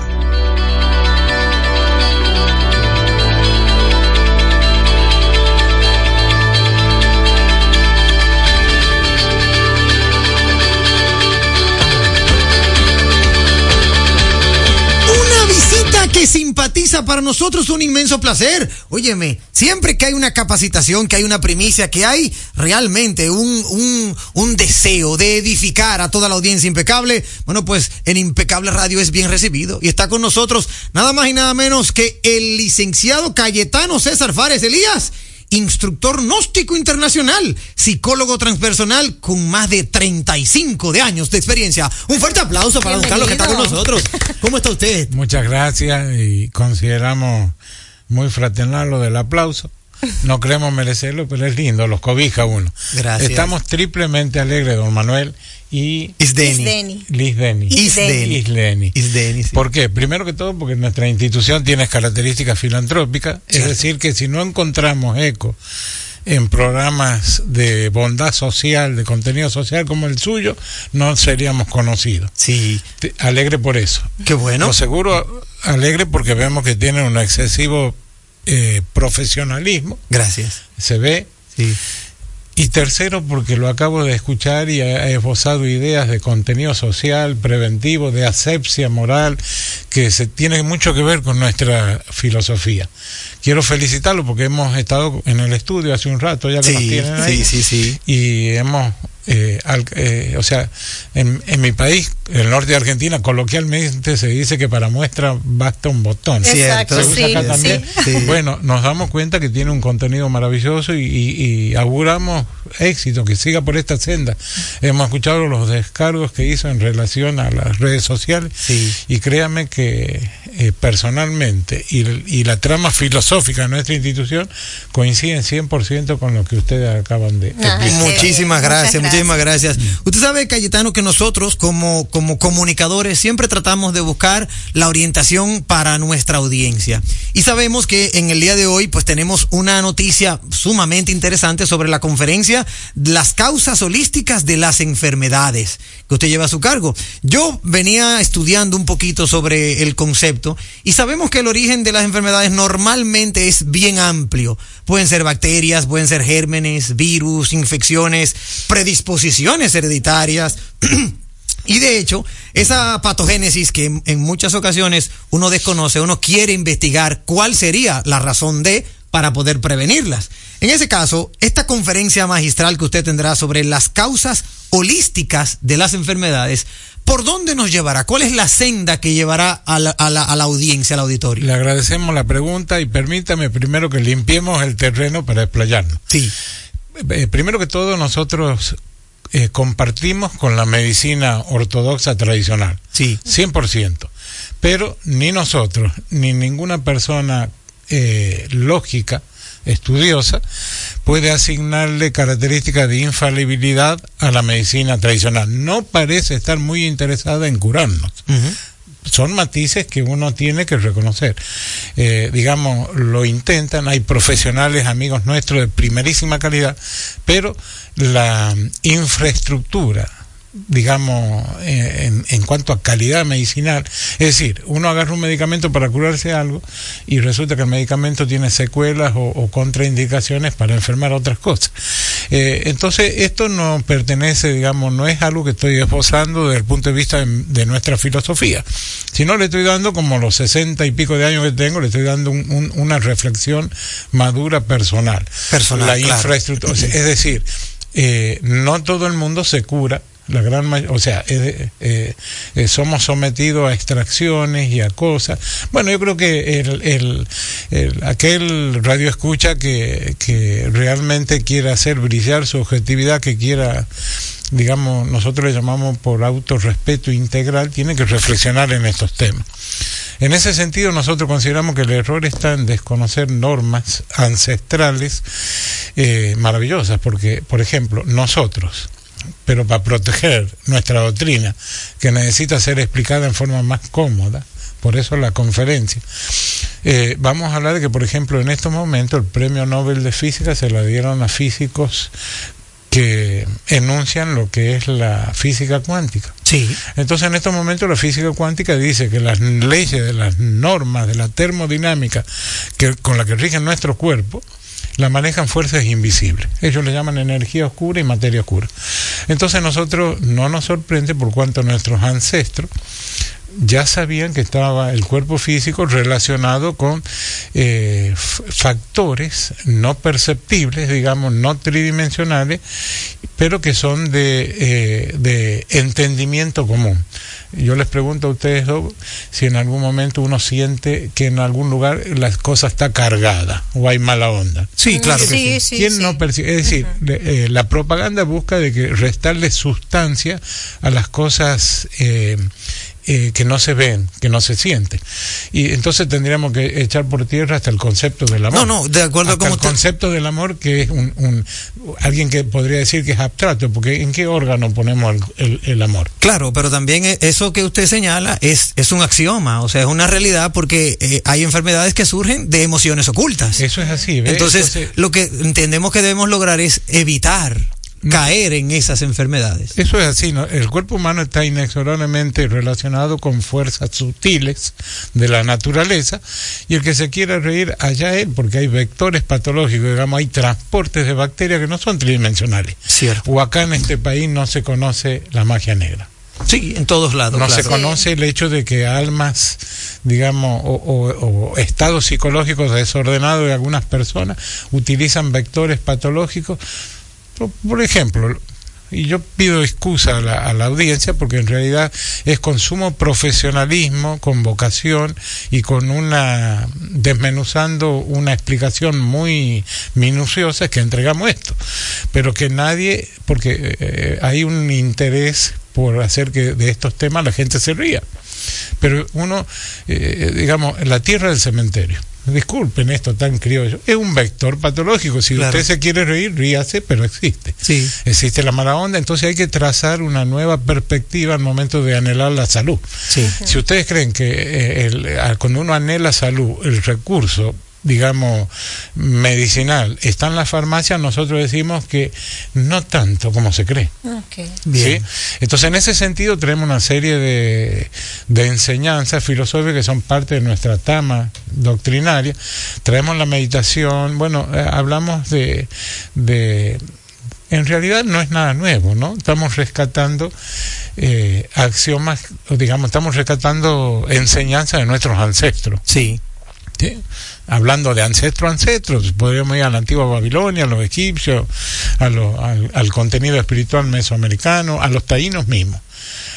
S4: Para nosotros un inmenso placer. Óyeme, siempre que hay una capacitación, que hay una primicia, que hay realmente un, un, un deseo de edificar a toda la audiencia impecable, bueno, pues en Impecable Radio es bien recibido. Y está con nosotros nada más y nada menos que el licenciado Cayetano César Fares Elías instructor gnóstico internacional, psicólogo transpersonal con más de 35 de años de experiencia. Un fuerte aplauso para don Carlos que está con nosotros. ¿Cómo está usted?
S18: Muchas gracias y consideramos muy fraternal lo del aplauso. No creemos merecerlo, pero es lindo, los cobija uno.
S4: Gracias.
S18: Estamos triplemente alegres, don Manuel y
S4: Isdeni. Isdeni.
S18: Isdeni.
S4: Isdeni, sí.
S18: ¿Por qué? Primero que todo porque nuestra institución tiene características filantrópicas, es decir, que si no encontramos eco en programas de bondad social, de contenido social como el suyo, no seríamos conocidos.
S4: Sí.
S18: Alegre por eso.
S4: Qué bueno.
S18: Lo seguro alegre porque vemos que tienen un excesivo eh, profesionalismo.
S4: Gracias.
S18: Se ve.
S4: Sí.
S18: Y tercero, porque lo acabo de escuchar y ha esbozado ideas de contenido social, preventivo, de asepsia moral, que se tiene mucho que ver con nuestra filosofía. Quiero felicitarlo porque hemos estado en el estudio hace un rato, ya que
S4: Sí,
S18: nos tienen ahí,
S4: sí, sí, sí.
S18: y hemos, eh, al- eh, o sea, en, en mi país, el norte de Argentina, coloquialmente se dice que para muestra basta un botón.
S4: Cierto,
S18: ¿Se usa
S4: sí,
S18: acá también?
S4: sí. Sí.
S18: Bueno, nos damos cuenta que tiene un contenido maravilloso y, y- y auguramos éxito, que siga por esta senda. Hemos escuchado los descargos que hizo en relación a las redes sociales y créame que eh, personalmente y, y la trama filosófica de nuestra institución coinciden 100% con lo que ustedes acaban de explicar.
S4: Muchísimas gracias, muchísimas gracias. Usted sabe, Cayetano, que nosotros como, como comunicadores siempre tratamos de buscar la orientación para nuestra audiencia. Y sabemos que en el día de hoy pues tenemos una noticia sumamente interesante sobre la conferencia Las causas holísticas de las enfermedades que usted lleva a su cargo. Yo venía estudiando un poquito sobre el concepto y sabemos que el origen de las enfermedades normalmente es bien amplio. Pueden ser bacterias, pueden ser gérmenes, virus, infecciones, predisposiciones hereditarias. <clears throat> Y de hecho, esa patogénesis que en, muchas ocasiones uno desconoce, uno quiere investigar cuál sería la razón de para poder prevenirlas. En ese caso, esta conferencia magistral que usted tendrá sobre las causas holísticas de las enfermedades, ¿por dónde nos llevará? ¿Cuál es la senda que llevará a la, a la- a la audiencia, al auditorio?
S18: Le agradecemos la pregunta y permítame primero que limpiemos el terreno para explayarnos.
S4: Sí.
S18: Eh, primero que todo, nosotros eh, compartimos con la medicina ortodoxa tradicional.
S4: Sí.
S18: 100%. Pero ni nosotros, ni ninguna persona eh, lógica, estudiosa, puede asignarle características de infalibilidad a la medicina tradicional. No parece estar muy interesada en curarnos son matices que uno tiene que reconocer. Eh, digamos, lo intentan, hay profesionales, amigos nuestros de primerísima calidad, pero la infraestructura, digamos, en, en cuanto a calidad medicinal, es decir, uno agarra un medicamento para curarse algo y resulta que el medicamento tiene secuelas o, o contraindicaciones para enfermar otras cosas. Eh, entonces, esto no pertenece, digamos, no es algo que estoy esbozando desde el punto de vista de, de nuestra filosofía, sino le estoy dando, como los sesenta y pico de años que tengo, le estoy dando un- un- una reflexión madura personal.
S4: Personal,
S18: La
S4: claro.
S18: infraestructura, es decir, eh, no todo el mundo se cura la gran o sea, eh, eh, eh, somos sometidos a extracciones y a cosas. Bueno, yo creo que el, el, el- aquel radio escucha que, que realmente quiera hacer brillar su objetividad, que quiera digamos, nosotros le llamamos por autorrespeto integral, tiene que reflexionar en estos temas. En ese sentido, nosotros consideramos que el error está en desconocer normas ancestrales maravillosas, porque, por ejemplo, nosotros, pero para proteger nuestra doctrina, que necesita ser explicada en forma más cómoda, por eso la conferencia. Eh, vamos a hablar de que, por ejemplo, en estos momentos el premio Nobel de Física se la dieron a físicos que enuncian lo que es la física cuántica.
S4: Sí.
S18: Entonces, en estos momentos la física cuántica dice que las leyes de las normas de la termodinámica que, con la que rigen nuestro cuerpo, la manejan fuerzas invisibles. Ellos le llaman energía oscura y materia oscura. Entonces nosotros no nos sorprende por cuanto nuestros ancestros ya sabían que estaba el cuerpo físico relacionado con eh, factores no perceptibles, digamos, no tridimensionales, pero que son de, eh, de entendimiento común. Yo les pregunto a ustedes dos si en algún momento uno siente que en algún lugar la cosa está cargada o hay mala onda.
S4: Sí, claro que
S5: Sí, sí,
S18: ¿Quién
S5: sí.
S18: no percibe? Es decir, eh, la propaganda busca de que restarle sustancia a las cosas eh, eh, que no se ven, que no se sienten. Y entonces tendríamos que echar por tierra hasta el concepto del amor.
S4: No, no, de acuerdo
S18: Hasta
S4: con
S18: el
S4: usted.
S18: concepto del amor que es un, un- alguien que podría decir que es abstracto, porque ¿en qué órgano ponemos el, el- el amor?
S4: Claro, pero también eh, eso que usted señala es, es un axioma, o sea, es una realidad porque eh, hay enfermedades que surgen de emociones ocultas.
S18: Eso es así, ¿ves?
S4: Entonces,
S18: Entonces-
S4: lo que entendemos que debemos lograr es evitar caer en esas enfermedades.
S18: Eso es así, ¿no? El cuerpo humano está inexorablemente relacionado con fuerzas sutiles de la naturaleza y el que se quiera reír allá él, porque hay vectores patológicos, digamos, hay transportes de bacterias que no son tridimensionales.
S4: Cierto.
S18: O acá en este país no se conoce la magia negra.
S4: Sí, en todos lados.
S18: No
S4: claro.
S18: se conoce el hecho de que almas, digamos, o, o- o estados psicológicos desordenados de algunas personas utilizan vectores patológicos. Por, ejemplo, y yo pido excusa a la, a la audiencia porque en realidad es con sumo profesionalismo, con vocación y con una desmenuzando una explicación muy minuciosa que entregamos esto, pero que nadie, porque eh, hay un interés por hacer que de estos temas la gente se ría, pero uno, eh, digamos, la tierra del cementerio. Disculpen esto tan criollo. Es un vector patológico. Si
S4: Claro.
S18: usted se quiere reír, ríase, pero existe.
S4: Sí.
S18: Existe la mala onda, entonces hay que trazar una nueva perspectiva al momento de anhelar la salud.
S4: Sí.
S18: Si ustedes creen que eh, el- cuando uno anhela salud, el recurso, digamos, medicinal está en la farmacia, nosotros decimos que no tanto como se cree.
S5: Ok.
S4: Bien.
S18: ¿sí? Entonces, en ese sentido, tenemos una serie de, de enseñanzas filosóficas que son parte de nuestra tama doctrinaria. Traemos la meditación, bueno, eh, hablamos de, de. En realidad no es nada nuevo, ¿no? Estamos rescatando eh, axiomas, digamos, estamos rescatando enseñanzas de nuestros ancestros.
S4: Sí.
S18: ¿sí? Hablando de ancestro ancestros, podríamos ir a la antigua Babilonia, a los egipcios, a al contenido espiritual mesoamericano, a los taínos mismos.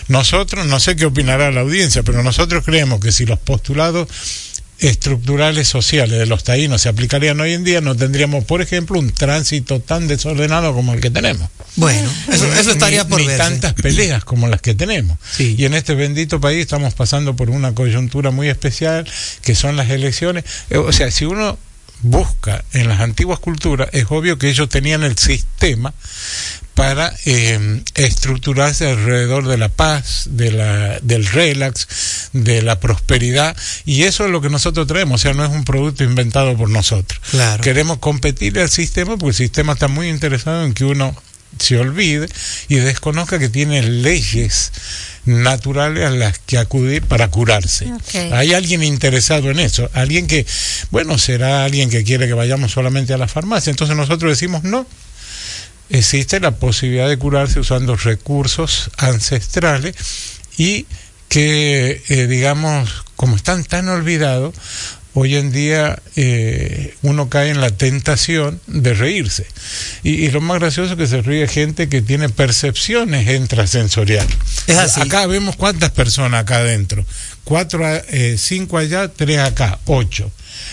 S18: Nosotros, no sé qué opinará la audiencia, pero nosotros creemos que si los postulados estructurales sociales de los taínos se aplicarían hoy en día, no tendríamos, por ejemplo, un tránsito tan desordenado como el que tenemos.
S4: Bueno, eso, eso estaría
S18: Ni-
S4: por
S18: ni
S4: verse.
S18: tantas peleas como las que tenemos.
S4: Sí.
S18: Y en este bendito país estamos pasando por una coyuntura muy especial, que son las elecciones. Eh, O sea, si uno busca en las antiguas culturas, es obvio que ellos tenían el sistema para eh, estructurarse alrededor de la paz, de la, del relax, de la prosperidad, y eso es lo que nosotros traemos, o sea, no es un producto inventado por nosotros.
S4: Claro.
S18: Queremos competirle al sistema porque el sistema está muy interesado en que uno se olvide y desconozca que tiene leyes naturales a las que acudir para curarse. Hay alguien interesado en eso, alguien que, bueno, será alguien que quiere que vayamos solamente a la farmacia, entonces nosotros decimos no. Existe la posibilidad de curarse usando recursos ancestrales y que, eh, digamos, como están tan olvidados, hoy en día eh, uno cae en la tentación de reírse. Y, y lo más gracioso es que se ríe gente que tiene percepciones intrasensoriales.
S4: Es así.
S18: Acá vemos cuántas personas acá adentro. Cuatro, eh, cinco allá, tres acá, ocho.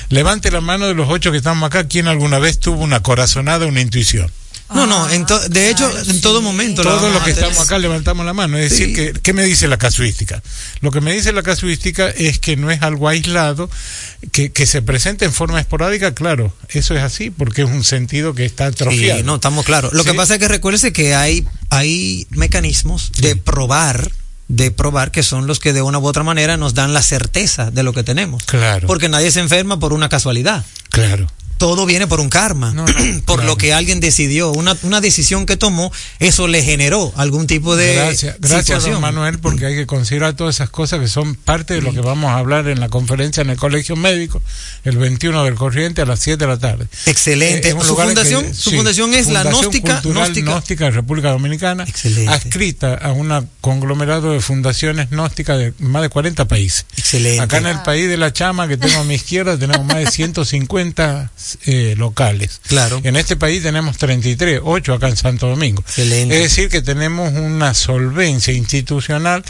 S18: Levante la mano de los ocho que estamos acá, ¿quién alguna vez tuvo una corazonada, una intuición?
S4: No, no, en to- de hecho, en todo momento.
S18: Todos los que estamos acá levantamos la mano. Es decir, que, ¿qué me dice la casuística? Lo que me dice la casuística es que no es algo aislado, que, que se presenta en forma esporádica, claro, eso es así, porque es un sentido que está atrofiado.
S4: Sí, no, estamos claros. Lo que pasa es que recuérdese que hay, hay mecanismos de probar, de probar que son los que de una u otra manera nos dan la certeza de lo que tenemos.
S18: Claro.
S4: Porque nadie se enferma por una casualidad.
S18: Claro.
S4: Todo viene por un karma, <clears throat> por lo que alguien decidió, una, una decisión que tomó, eso le generó algún tipo de
S18: Gracias, gracias
S4: situación.
S18: don Manuel, porque hay que considerar todas esas cosas que son parte de lo que vamos a hablar en la conferencia en el Colegio Médico el 21 del corriente a las 7 de la tarde.
S4: Excelente.
S18: Eh,
S4: Su fundación- su
S18: sí,
S4: fundación es la Gnóstica-
S18: Cultural
S4: Gnóstica-
S18: República Dominicana, adscrita a un conglomerado de fundaciones gnósticas de más de 40 países.
S4: Excelente.
S18: Acá en el país de la chama que tengo a mi izquierda tenemos más de 150 eh, locales.
S4: Claro.
S18: En este país tenemos 33, 8 acá en Santo Domingo.
S4: Excelente.
S18: Es decir, que tenemos una solvencia institucional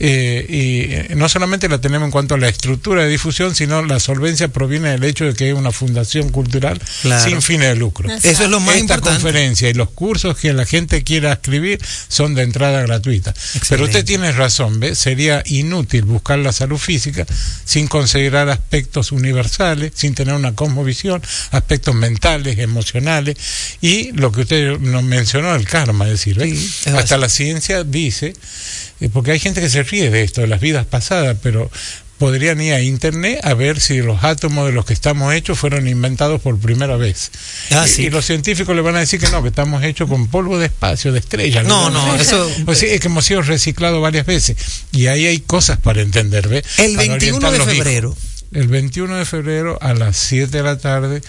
S18: eh, y eh, no solamente la tenemos en cuanto a la estructura de difusión, sino la solvencia proviene del hecho de que es una fundación cultural
S4: Claro.
S18: sin fines de lucro.
S4: Exacto. Eso es lo más
S18: Esta
S4: importante.
S18: conferencia y los cursos que la gente quiera escribir son de entrada gratuita. Pero usted tiene razón, ¿ve? sería inútil buscar la salud física sin considerar aspectos universales, sin tener una cosmovisión, aspectos mentales, emocionales y lo que usted nos mencionó, el karma, es decir, ¿ve?
S4: es
S18: hasta
S4: así.
S18: la ciencia dice, eh, porque hay gente que se ríe de esto, de las vidas pasadas, pero podrían ir a internet a ver si los átomos de los que estamos hechos fueron inventados por primera vez.
S4: Ah,
S18: y,
S4: sí.
S18: y los científicos le van a decir que no, que estamos hechos con polvo de espacio, de estrellas.
S4: No, no, eso-
S18: Pues sí, es que hemos sido reciclados varias veces. Y ahí hay cosas para entender.
S4: El
S18: Para
S4: 21
S18: orientar
S4: de
S18: hijos. El 21 de febrero a las 7 de la tarde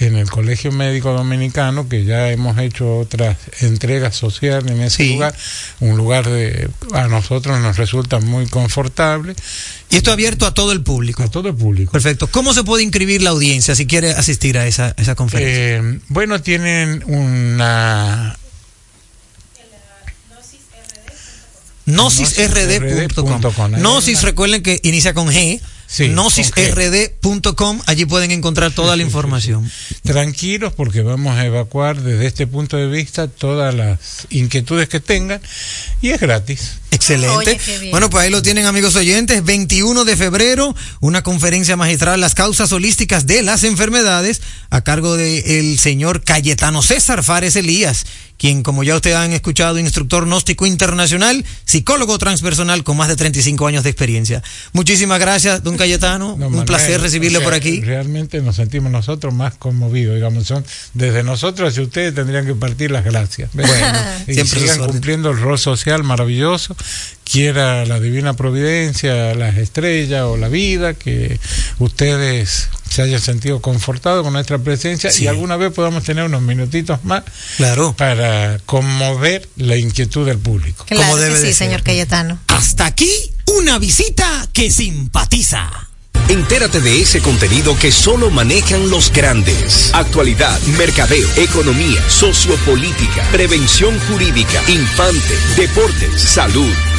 S18: en el Colegio Médico Dominicano, que ya hemos hecho otras entregas sociales en ese
S4: Sí.
S18: lugar, un lugar de a nosotros nos resulta muy confortable.
S4: Y esto abierto a todo el público.
S18: A todo el público.
S4: Perfecto. ¿Cómo se puede inscribir la audiencia si quiere asistir a esa, esa conferencia?
S18: Eh, bueno, tienen una
S4: nosisrd.com.
S18: Ahí
S4: Gnosis, recuerden que inicia con G.
S18: Sí,
S4: Gnosisrd.com. Allí pueden encontrar toda la <laughs> información.
S18: tranquilos porque vamos a evacuar desde este punto de vista todas las inquietudes que tengan y es gratis.
S4: Excelente.
S18: Oye.
S4: Bueno, pues ahí lo tienen amigos oyentes. 21 de febrero, una conferencia magistral, las causas holísticas de las enfermedades, a cargo del señor Cayetano César Fares Elías, quien como ya ustedes han escuchado, instructor gnóstico internacional, psicólogo transpersonal con más de 35 años de experiencia. Muchísimas gracias, don Cayetano. Un
S18: Manuel,
S4: placer recibirle
S18: o sea,
S4: por aquí.
S18: Realmente nos sentimos nosotros más conmovidos, digamos, son desde nosotros hacia ustedes tendrían que partir las gracias.
S4: Bueno, <laughs>
S18: y
S4: siempre
S18: sigan cumpliendo el rol social maravilloso, quiera la divina providencia, las estrellas o la vida, que ustedes se hayan sentido confortados con nuestra presencia
S4: Sí.
S18: y alguna vez podamos tener unos minutitos más
S4: Claro.
S18: para conmover la inquietud del público.
S5: Claro que sí, señor Cayetano.
S4: Hasta aquí una visita que simpatiza.
S17: Entérate de ese contenido que solo manejan los grandes. Actualidad, mercadeo, economía, sociopolítica, prevención jurídica, infante, deportes, salud,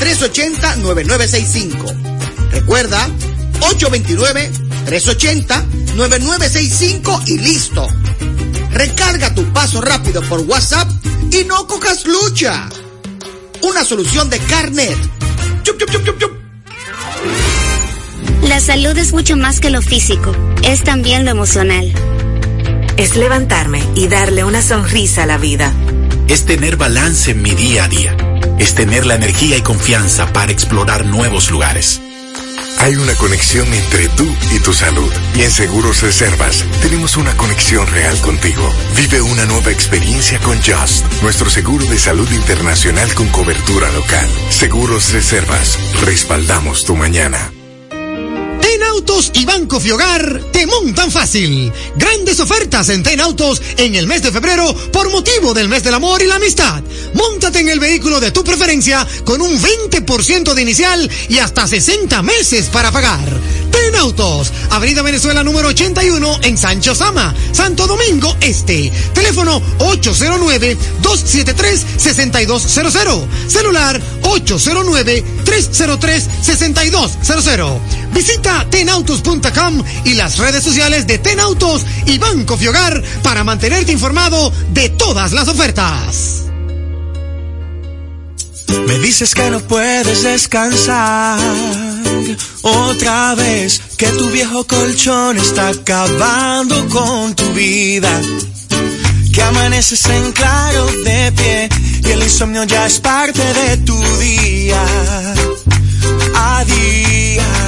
S19: 829-380-9965. Recuerda, 829-380-9965 y listo. Recarga tu paso rápido por WhatsApp y no cojas lucha. Una solución de Carnet. Chup, chup, chup, chup, chup.
S14: La salud es mucho más que lo físico, es también lo emocional.
S15: Es levantarme y darle una sonrisa a la vida.
S16: Es tener balance en mi día a día. Es tener la energía y confianza para explorar nuevos lugares.
S20: Hay una conexión entre tú y tu salud. Y en Seguros Reservas tenemos una conexión real contigo. Vive una nueva experiencia con Just, nuestro seguro de salud internacional con cobertura local. Seguros Reservas, respaldamos tu mañana.
S4: Y Banco Fiogar te montan fácil. Grandes ofertas en Ten Autos en el mes de febrero por motivo del mes del amor y la amistad. Móntate en el vehículo de tu preferencia con un 20% de inicial y hasta 60 meses para pagar. Ten Autos, Avenida Venezuela número 81 en Sancho Sama, Santo Domingo Este. Teléfono 809-273-6200. Celular 809-303-6200. Visita tenautos.com y las redes sociales de Tenautos y Banco Fiogar para mantenerte informado de todas las ofertas.
S21: Me dices que no puedes descansar otra vez, que tu viejo colchón está acabando con tu vida. Que amaneces en claro de pie y el insomnio ya es parte de tu día. A día.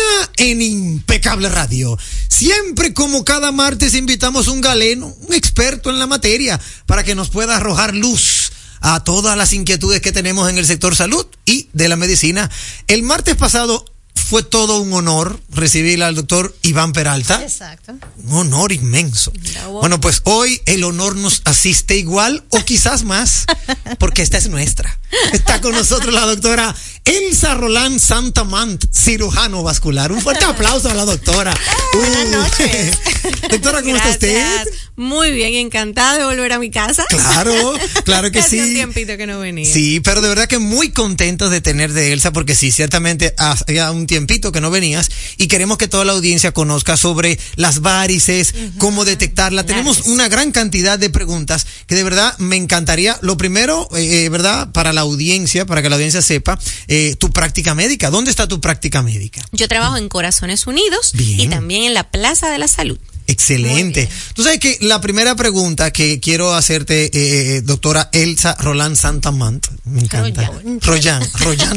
S4: en Impecable Radio. Siempre como cada martes invitamos un galeno, un experto en la materia, para que nos pueda arrojar luz a todas las inquietudes que tenemos en el sector salud y de la medicina. El martes pasado fue todo un honor recibir al doctor Iván Peralta.
S5: Exacto.
S4: Un honor inmenso. Bueno, pues hoy el honor nos asiste igual o quizás más, porque esta es nuestra. Está con nosotros la doctora Elsa Rolán Santamant, cirujano vascular. Un fuerte <laughs> aplauso a la doctora.
S22: Buenas
S4: Uh,
S22: noches. <laughs>
S4: doctora, ¿cómo está usted?
S22: Muy bien, encantada de volver a mi casa.
S4: Claro, claro que <laughs>
S22: Hace un
S4: sí.
S22: tiempito que no venía.
S4: Sí, pero de verdad que muy contentos de tener de Elsa, porque sí, ciertamente hacía un tiempito que no venías y queremos que toda la audiencia conozca sobre las varices, cómo detectarla. Tenemos una gran cantidad de preguntas que de verdad me encantaría. Lo primero, eh, eh, ¿verdad? Para la audiencia, para que la audiencia sepa, eh, tu práctica médica. ¿Dónde está tu práctica médica?
S22: Yo trabajo en Corazones Unidos
S4: Bien.
S22: y también en la Plaza de la Salud.
S4: Excelente. Tú sabes que la primera pregunta que quiero hacerte, eh, eh, doctora Elsa Roland Santamant, me encanta. Royan,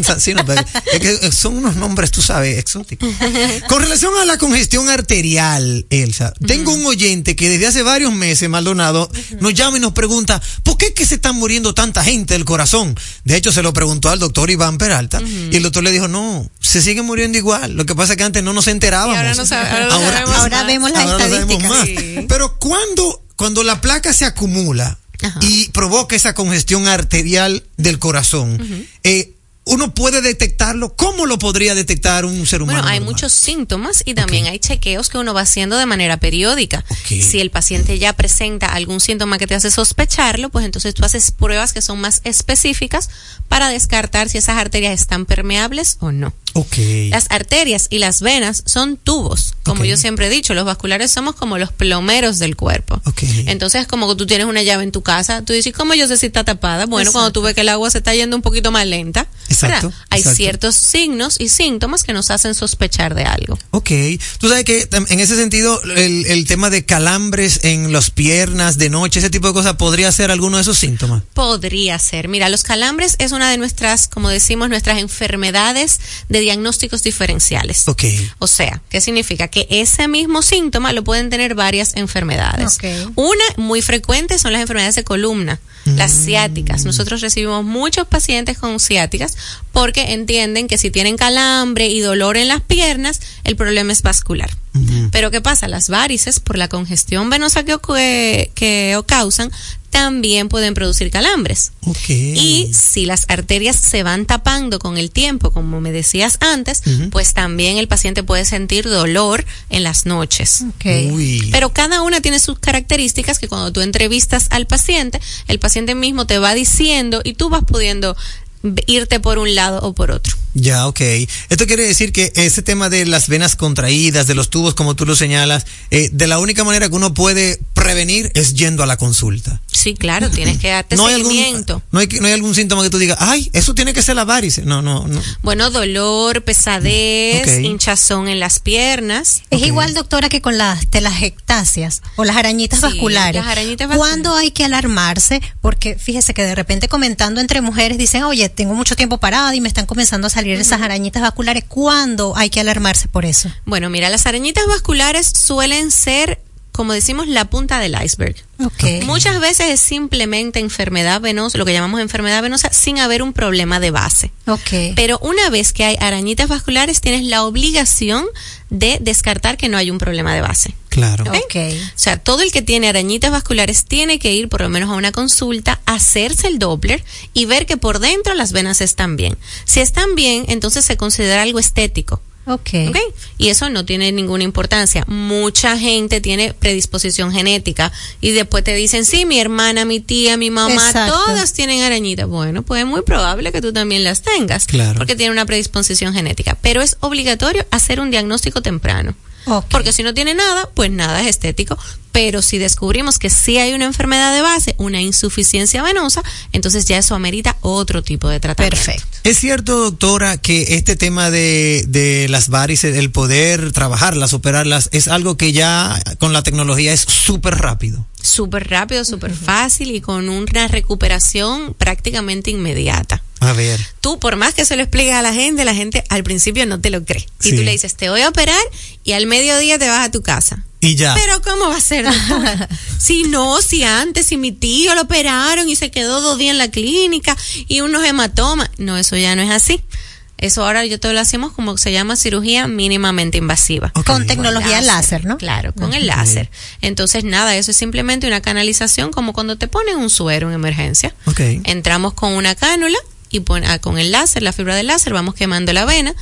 S4: Sa- <laughs> sí, no, es que son unos nombres, tú sabes, exóticos. <laughs> Con relación a la congestión arterial, Elsa, tengo un oyente que desde hace varios meses, Maldonado, nos llama y nos pregunta, ¿por qué es que se están muriendo tanta gente del corazón? De hecho, se lo preguntó al doctor Iván Peralta y el doctor le dijo, no, se sigue muriendo igual. Lo que pasa es que antes no nos enterábamos.
S22: ahora no sabe- ahora lo sabemos <laughs>
S5: Ahora
S22: más.
S5: vemos las
S4: Ahora sabemos más.
S22: Sí.
S4: Pero cuando, cuando la placa se acumula y provoca esa congestión arterial del corazón, eh, uno puede detectarlo. ¿Cómo lo podría detectar un ser humano?
S22: Bueno, hay
S4: normal?
S22: muchos síntomas y también hay chequeos que uno va haciendo de manera periódica. Si el paciente ya presenta algún síntoma que te hace sospecharlo, pues entonces tú haces pruebas que son más específicas para descartar si esas arterias están permeables o no.
S4: Ok.
S22: Las arterias y las venas son tubos. Como yo siempre he dicho, los vasculares somos como los plomeros del cuerpo. Entonces, como tú tienes una llave en tu casa, tú dices, ¿cómo yo sé si está tapada? Bueno, cuando tú ves que el agua se está yendo un poquito más lenta,
S4: Exacto,
S22: ¿verdad? Hay
S4: exacto.
S22: ciertos signos y síntomas que nos hacen sospechar de algo.
S4: Ok, tú sabes que en ese sentido el, el tema de calambres en las piernas de noche, ese tipo de cosas, podría ser alguno de esos síntomas.
S22: Podría ser. Mira, los calambres es una de nuestras, como decimos, nuestras enfermedades de diagnósticos diferenciales.
S4: Ok.
S22: O sea, ¿qué significa? Que ese mismo síntoma lo pueden tener varias enfermedades.
S5: Ok.
S22: Una muy frecuente son las enfermedades de columna, las ciáticas. Nosotros recibimos muchos pacientes con ciáticas porque entienden que si tienen calambre y dolor en las piernas, el problema es vascular. Pero ¿qué pasa? Las varices, por la congestión venosa que, ocu- que causan, también pueden producir calambres. Y si las arterias se van tapando con el tiempo, como me decías antes, pues también el paciente puede sentir dolor en las noches.
S4: Uy.
S22: Pero cada una tiene sus características que cuando tú entrevistas al paciente, el paciente mismo te va diciendo y tú vas pudiendo irte por un lado o por otro.
S4: Ya, ok. Esto quiere decir que ese tema de las venas contraídas, de los tubos, como tú lo señalas, eh, de la única manera que uno puede prevenir es yendo a la consulta.
S22: Sí, claro, tienes que darte
S4: No hay algún-
S22: seguimiento.
S4: No hay, que- no hay algún síntoma que tú digas, ay, eso tiene que ser la varice. No, no, no.
S22: Bueno, dolor, pesadez,
S4: Ok.
S22: hinchazón en las piernas.
S5: Es igual, doctora, que con las telangiectasias o las arañitas
S22: Sí,
S5: vasculares.
S22: las arañitas vasculares.
S5: ¿Cuándo hay que alarmarse? Porque fíjese que de repente comentando entre mujeres dicen, oye, tengo mucho tiempo parada y me están comenzando a salir esas arañitas vasculares. ¿Cuándo hay que alarmarse por eso?
S22: Bueno, mira, las arañitas vasculares suelen ser, como decimos, la punta del iceberg.
S5: Ok.
S22: Muchas veces es simplemente enfermedad venosa, lo que llamamos enfermedad venosa, sin haber un problema de base.
S5: Ok.
S22: Pero una vez que hay arañitas vasculares, tienes la obligación de descartar que no hay un problema de base.
S4: Claro.
S22: ¿Ok? O sea, todo el que tiene arañitas vasculares tiene que ir por lo menos a una consulta, hacerse el Doppler y ver que por dentro las venas están bien. Si están bien, entonces se considera algo estético.
S5: Ok.
S22: ¿Ok? Y eso no tiene ninguna importancia. Mucha gente tiene predisposición genética y después te dicen, sí, mi hermana, mi tía, mi mamá,
S5: Exacto.
S22: todas tienen arañitas. Bueno, pues es muy probable que tú también las tengas.
S4: Claro.
S22: Porque tiene una predisposición genética. Pero es obligatorio hacer un diagnóstico temprano. Porque si no tiene nada, pues nada es estético. Pero si descubrimos que sí hay una enfermedad de base, una insuficiencia venosa, entonces ya eso amerita otro tipo de tratamiento.
S5: Perfecto.
S4: Es cierto, doctora, que este tema de, de las varices, el poder trabajarlas, operarlas, es algo que ya con la tecnología es súper rápido.
S22: Súper rápido, súper fácil y con una recuperación prácticamente inmediata.
S4: A ver.
S22: Tú, por más que se lo expliques a la gente, la gente al principio no te lo cree. Y
S4: Sí.
S22: tú le dices, te voy a operar y al mediodía te vas a tu casa.
S4: Y ya.
S22: Pero ¿cómo va a ser? <laughs> si no, si antes, si mi tío lo operaron y se quedó dos días en la clínica y unos hematomas. No, eso ya no es así. Eso ahora yo te lo hacemos como se llama cirugía mínimamente invasiva.
S5: Con tecnología láser, ¿no?
S22: Claro, con el láser. Entonces, nada, eso es simplemente una canalización como cuando te ponen un suero en emergencia.
S4: Ok.
S22: Entramos con una cánula y pon- ah, con el láser, la fibra del láser, vamos quemando la vena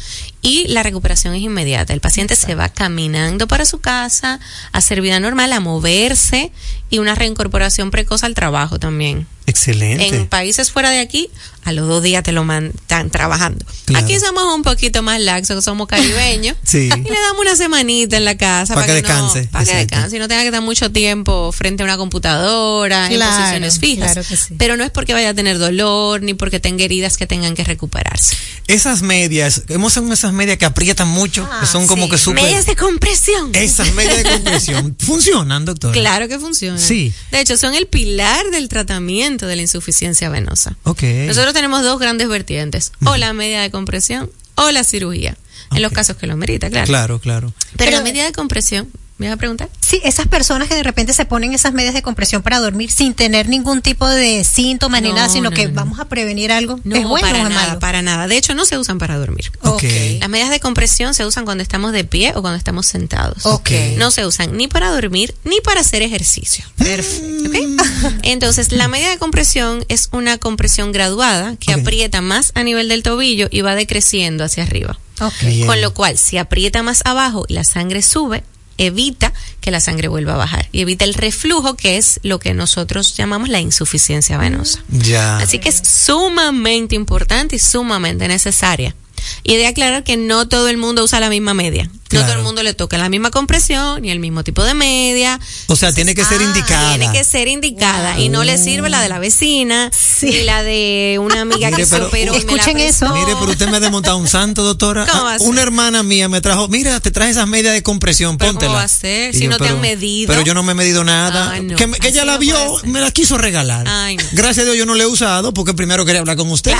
S22: y la recuperación es inmediata. El paciente se va caminando para su casa, a hacer vida normal, a moverse y una reincorporación precoz al trabajo también.
S4: Excelente.
S22: En países fuera de aquí, a los dos días te lo están trabajando.
S4: Claro.
S22: Aquí somos un poquito más laxos, somos caribeños. <laughs>
S4: Sí.
S22: Y le damos una semanita en la casa
S4: Pa'
S22: para
S4: que
S22: no-
S4: descanse,
S22: para que descanse y no tenga que estar mucho tiempo frente a una computadora en posiciones fijas.
S5: claro que sí.
S22: Pero no es porque vaya a tener dolor ni porque tenga heridas que tengan que recuperarse.
S4: Esas medias, hemos usado esas medias que aprietan mucho, que son como que súper...
S22: Ah, Medias de compresión.
S4: Esas medias de compresión <laughs> funcionan, doctor.
S22: Claro que funciona.
S4: Sí.
S22: De hecho, son el pilar del tratamiento de la insuficiencia venosa.
S4: Ok.
S22: Nosotros tenemos dos grandes vertientes, o la media de compresión o la cirugía, en los casos que lo merita, claro.
S4: Claro, claro.
S22: Pero,
S5: Pero-
S22: la media de compresión, ¿me vas a preguntar?
S5: Sí, esas personas que de repente se ponen esas medias de compresión para dormir sin tener ningún tipo de síntoma ni nada, sino
S22: no,
S5: que
S22: no,
S5: vamos a prevenir algo.
S22: No,
S5: ¿Es bueno
S22: para
S5: o es
S22: nada,
S5: malo?
S22: para nada. De hecho, no se usan para dormir.
S4: Ok.
S22: Las medias de compresión se usan cuando estamos de pie o cuando estamos sentados.
S4: Ok.
S22: No se usan ni para dormir ni para hacer ejercicio. Perfecto. ¿ok? Entonces, la media de compresión es una compresión graduada que aprieta más a nivel del tobillo y va decreciendo hacia arriba.
S5: Ok.
S4: Bien.
S22: Con lo cual, si aprieta más abajo y la sangre sube, evita que la sangre vuelva a bajar y evita el reflujo, que es lo que nosotros llamamos la insuficiencia venosa.
S4: Ya.
S22: Así que es sumamente importante y sumamente necesaria. Y de aclarar que no todo el mundo usa la misma media. No todo el mundo le toca la misma compresión ni el mismo tipo de media.
S4: O sea, tiene que ser indicada.
S22: Tiene que ser indicada y no le sirve la de la vecina ni la de una amiga que
S4: Mire, pero-
S22: superó. y me la
S5: Escuchen eso.
S4: Mire, pero usted me ha desmontado un santo, doctora.
S22: ¿Cómo
S4: Ah,
S22: va a ser?
S4: Una hermana mía me trajo, mira, te traje esas medias de compresión,
S22: Pero
S4: póntela.
S22: ¿cómo va a ser?
S4: Y
S22: Si
S4: yo,
S22: no te
S4: pero-
S22: han medido.
S4: Pero yo no me he medido nada.
S22: Ay, no.
S4: que, que ella la vio, me la quiso regalar.
S22: Ay, no.
S4: Gracias a Dios yo no la he usado porque primero quería hablar con usted.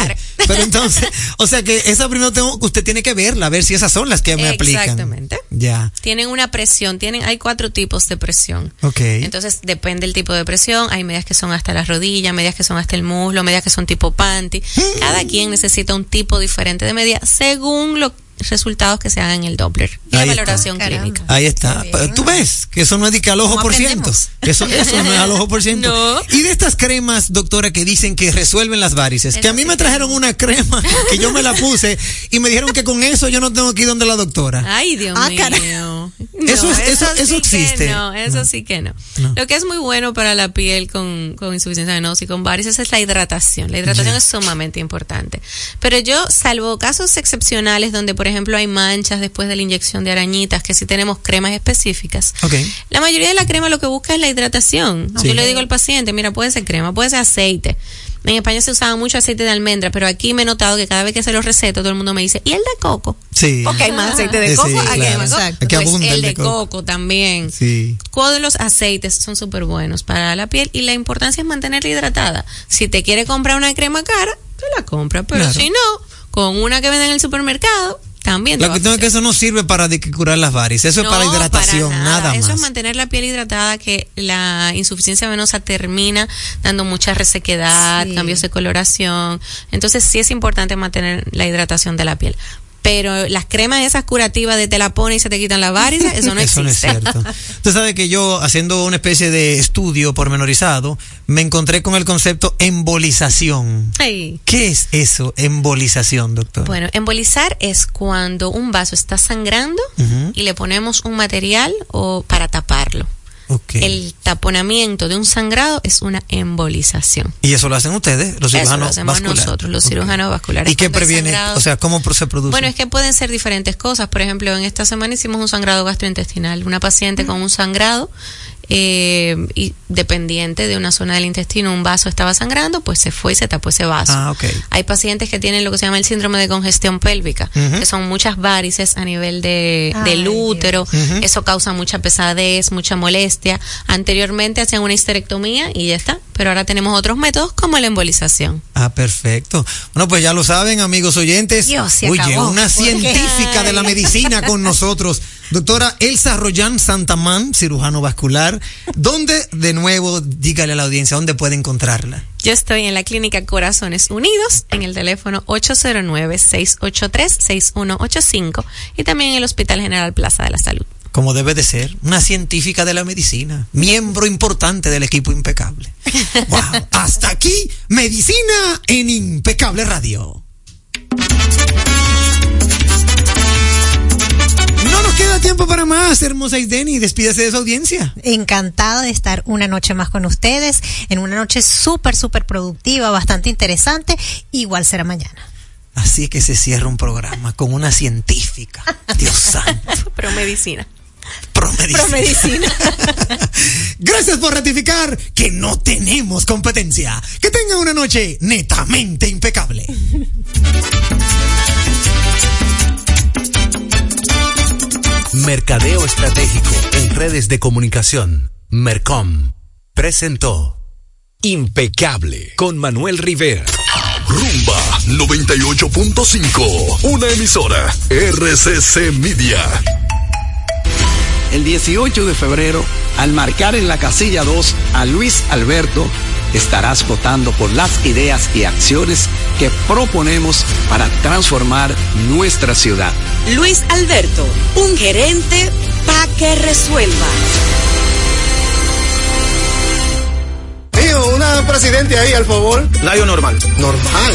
S4: Pero entonces, o sea que esa primero tengo, usted tiene que verla, a ver si esas son las que me aplican.
S22: Exactamente.
S4: Ya.
S22: Tienen una presión, tienen, hay cuatro tipos de presión.
S4: Ok.
S22: Entonces depende del tipo de presión. Hay medias que son hasta las rodillas, medias que son hasta el muslo, medias que son tipo panty. Cada quien necesita un tipo diferente de media según los resultados que se hagan en el Doppler y la
S4: está.
S22: valoración clínica.
S4: Ahí está. Tú ves que eso no es de que al ojo
S22: ¿Cómo
S4: por ciento. Eso, eso no es al ojo por ciento. <laughs>
S22: No.
S4: Y de estas cremas, doctora, que dicen que resuelven las varices, que a mí me trajeron una crema <laughs> que yo me la puse y me dijeron que con eso yo no tengo que ir donde la doctora.
S22: Ay, Dios
S4: Ah,
S22: mío. <laughs> No,
S4: Eso es- eso-
S22: sí
S4: eso existe.
S22: no, eso sí que no. Lo que es muy bueno para la piel con, con insuficiencia venosa y con varices es la hidratación. La hidratación es sumamente importante. Pero yo, salvo casos excepcionales donde, por ejemplo, hay manchas después de la inyección de arañitas, que sí tenemos cremas específicas, la mayoría de la crema lo que busca es la hidratación.
S4: Sí.
S22: Yo le digo al paciente, mira, puede ser crema, puede ser aceite. En España se usaba mucho aceite de almendra, pero aquí me he notado que cada vez que se lo receto, todo el mundo me dice, ¿y el de coco?
S4: Sí.
S22: Porque hay más aceite de coco,
S4: sí,
S22: aquí hay
S4: claro.
S22: más coco.
S4: Aquí
S22: Pues el
S4: de coco.
S22: coco también.
S4: Sí.
S22: Todos los aceites son súper buenos para la piel y la importancia es mantenerla hidratada. Si te quiere comprar una crema cara, te la compra, pero
S4: Claro.
S22: si no, con una que venden en el supermercado, también
S4: La cuestión es que eso no sirve para curar las varices, eso es para hidratación,
S22: para
S4: nada,
S22: Eso
S4: más.
S22: es mantener la piel hidratada, que la insuficiencia venosa termina dando mucha resequedad,
S5: Sí.
S22: cambios de coloración. Entonces sí es importante mantener la hidratación de la piel. Pero las cremas esas curativas de te la pones y se te quitan las varices, eso no <laughs>
S4: Eso no es
S22: existe.
S4: cierto. Usted sabe que yo, haciendo una especie de estudio pormenorizado, me encontré con el concepto embolización. ¿Qué es eso, embolización, doctor?
S22: Bueno, embolizar es cuando un vaso está sangrando y le ponemos un material o para taparlo. El taponamiento de un sangrado es una embolización.
S4: Y eso lo hacen ustedes, los
S22: Eso lo
S4: cirujanos
S22: hacemos
S4: vasculares.
S22: nosotros, los cirujanos vasculares.
S4: ¿Y qué previene?
S22: sangrado-
S4: O sea, ¿cómo se produce?
S22: Bueno, es que pueden ser diferentes cosas. Por ejemplo, en esta semana hicimos un sangrado gastrointestinal. Una paciente con un sangrado eh, y dependiente de una zona del intestino, un vaso estaba sangrando, pues se fue y se tapó ese vaso.
S4: Ah, ok.
S22: Hay pacientes que tienen lo que se llama el síndrome de congestión pélvica, que son muchas varices a nivel de, del útero. Eso causa mucha pesadez, mucha molestia. Anteriormente hacían una histerectomía y ya está. Pero ahora tenemos otros métodos como la embolización.
S4: Ah, perfecto. Bueno, pues ya lo saben, amigos oyentes.
S22: Dios, se
S4: Oye,
S22: acabó.
S4: una científica de la medicina con nosotros. Doctora Elsa Royan Santamán, cirujano vascular. ¿Dónde, de nuevo, dígale a la audiencia, dónde puede encontrarla?
S22: Yo estoy en la clínica Corazones Unidos en el teléfono 809-683-6185 y también en el Hospital General Plaza de la Salud.
S4: Como debe de ser, una científica de la medicina, miembro importante del equipo impecable. <laughs> Wow. Hasta aquí, medicina en impecable radio. No nos queda tiempo para más, hermosa Isdeni, despídase de su audiencia.
S5: Encantada de estar una noche más con ustedes, en una noche súper, súper productiva, bastante interesante. Igual será mañana.
S4: Así que se cierra un programa con una científica. <laughs> Dios santo.
S22: Pro medicina.
S4: Promedicina. <laughs> Gracias por ratificar que no tenemos competencia. Que tenga una noche netamente impecable.
S17: Mercadeo Estratégico en redes de comunicación. Mercom. Presentó Impecable con Manuel Rivera.
S23: Rumba 98.5. Una emisora. RCC Media.
S24: El 18 de febrero, al marcar en la casilla 2 a Luis Alberto, estarás votando por las ideas y acciones que proponemos para transformar nuestra ciudad.
S25: Luis Alberto, un gerente para que resuelva.
S26: Mío, una presidente ahí, al favor.
S24: Layo normal.
S26: Normal.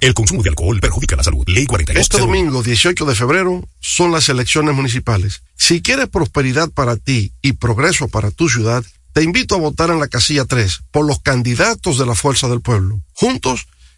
S26: El consumo de alcohol perjudica la salud. Ley 42.
S27: Este domingo 18 de febrero son las elecciones municipales. Si quieres prosperidad para ti y progreso para tu ciudad, te invito a votar en la casilla 3 por los candidatos de la Fuerza del Pueblo. Juntos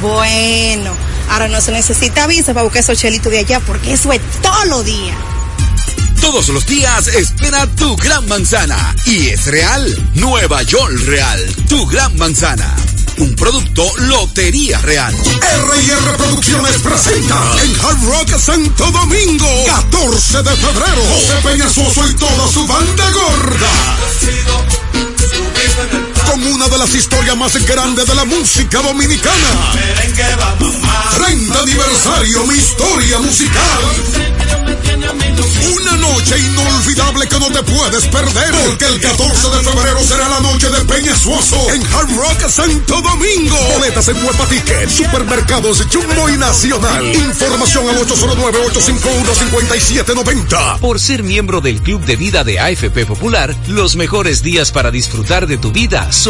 S28: Bueno, ahora no se necesita visa para buscar esos chelitos de allá porque eso es todo lo día.
S29: Todos los días espera tu gran manzana. Y es real. Nueva York Real. Tu gran manzana. Un producto Lotería Real.
S30: R&R Producciones presenta en Hard Rock Santo Domingo, 14 de febrero, José Peñasoso y toda su banda gorda. Una de las historias más grandes de la música dominicana. 30 aniversario, mi historia musical. Una noche inolvidable que no te puedes perder. Porque el 14 de febrero será la noche de Peña Suoso en Hard Rock Santo Domingo. Boletas en Huepa Ticket, Supermercados Jumbo y Nacional. Información al 809-851-5790.
S31: Por ser miembro del Club de Vida de AFP Popular, los mejores días para disfrutar de tu vida son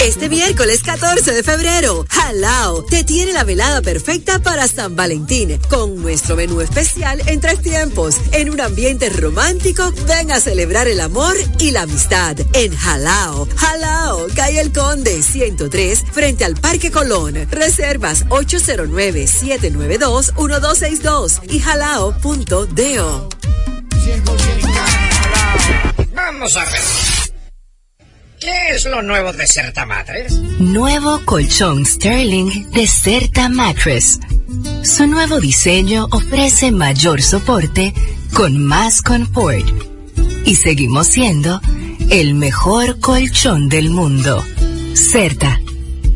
S32: Este miércoles 14 de febrero, Halao te tiene la velada perfecta para San Valentín con nuestro menú especial en tres tiempos. En un ambiente romántico, ven a celebrar el amor y la amistad en Halao. Halao, calle El Conde 103 frente al Parque Colón. Reservas 809-792-1262 y halao.do.
S33: Vamos a ver. ¿Qué es lo nuevo de Certa Mattress?
S32: Nuevo colchón Sterling de Certa Mattress. Su nuevo diseño ofrece mayor soporte con más confort. Y seguimos siendo el mejor colchón del mundo. Certa.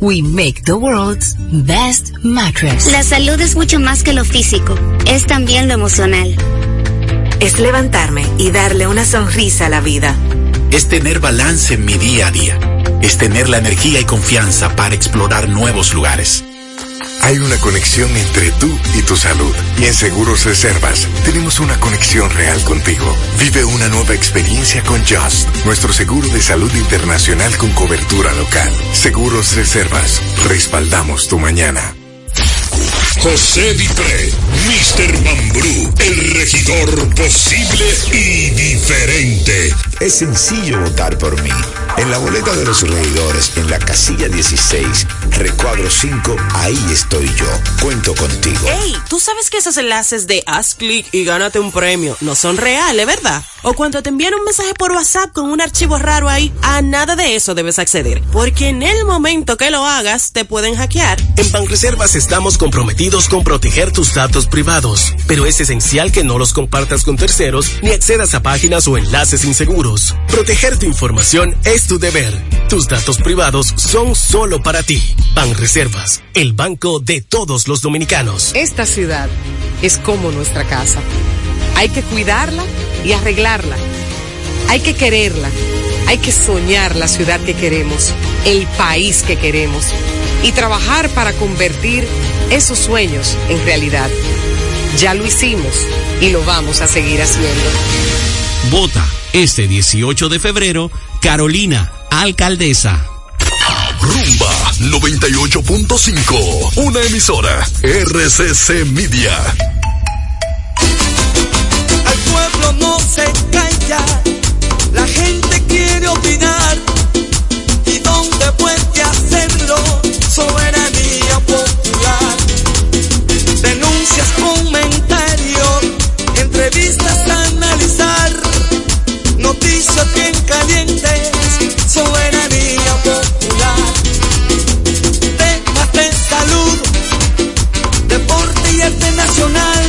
S32: We make the world's best mattress.
S14: La salud es mucho más que lo físico, es también lo emocional.
S15: Es levantarme y darle una sonrisa a la vida.
S16: Es tener balance en mi día a día. Es tener la energía y confianza para explorar nuevos lugares.
S20: Hay una conexión entre tú y tu salud. Y en Seguros Reservas tenemos una conexión real contigo. Vive una nueva experiencia con Just, nuestro seguro de salud internacional con cobertura local. Seguros Reservas, respaldamos tu mañana.
S23: José Dipré, Mr. Mambrú, el regidor posible y diferente.
S34: Es sencillo votar por mí. En la boleta de los regidores, en la casilla 16, recuadro 5, ahí estoy yo. Cuento contigo.
S35: Ey, tú sabes que esos enlaces de haz clic y gánate un premio no son reales, ¿verdad? O cuando te envían un mensaje por WhatsApp con un archivo raro ahí, a nada de eso debes acceder. Porque en el momento que lo hagas, te pueden hackear.
S36: En Banreservas estamos comprometidos con proteger tus datos privados, pero es esencial que no los compartas con terceros ni accedas a páginas o enlaces inseguros. Proteger tu información es tu deber. Tus datos privados son solo para ti. Banreservas, el banco de todos los dominicanos.
S37: Esta ciudad es como nuestra casa. Hay que cuidarla y arreglarla. Hay que quererla. Hay que soñar la ciudad que queremos, el país que queremos y trabajar para convertir esos sueños en realidad. Ya lo hicimos y lo vamos a seguir haciendo.
S38: Vota este 18 de febrero, Carolina, alcaldesa.
S23: Rumba 98.5. Una emisora. RCC Media.
S39: Al pueblo no se calla. La gente quiere opinar. Noticias bien calientes. Soberanía popular. Temas de salud. Deporte y arte nacional.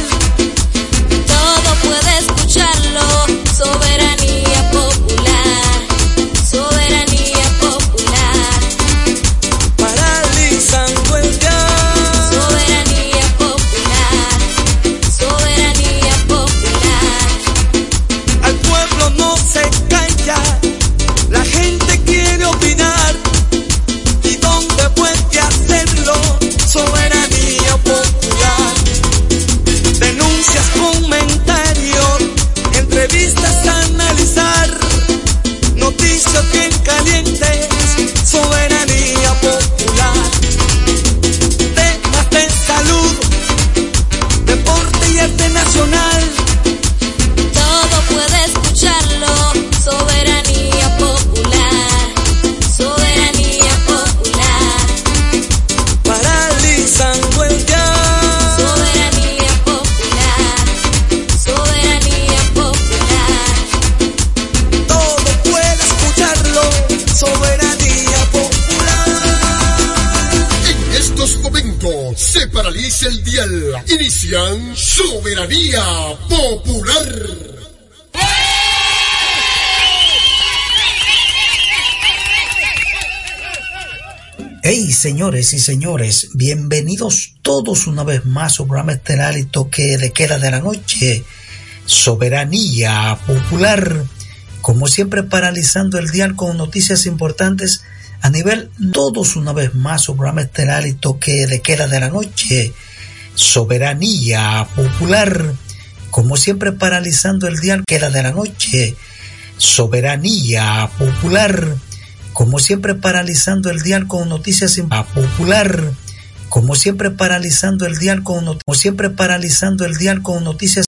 S40: Señores y señores, bienvenidos todos una vez más a su programa estelar y toque de queda de la noche. Soberanía popular. Como siempre, paralizando el dial con noticias importantes a nivel todos una vez más su programa estelar y toque de queda de la noche. Soberanía popular. Como siempre, paralizando el dial queda de la noche. Soberanía popular como siempre paralizando el dial con noticias popular, como siempre paralizando el dial con como siempre paralizando el dial con noticias noticias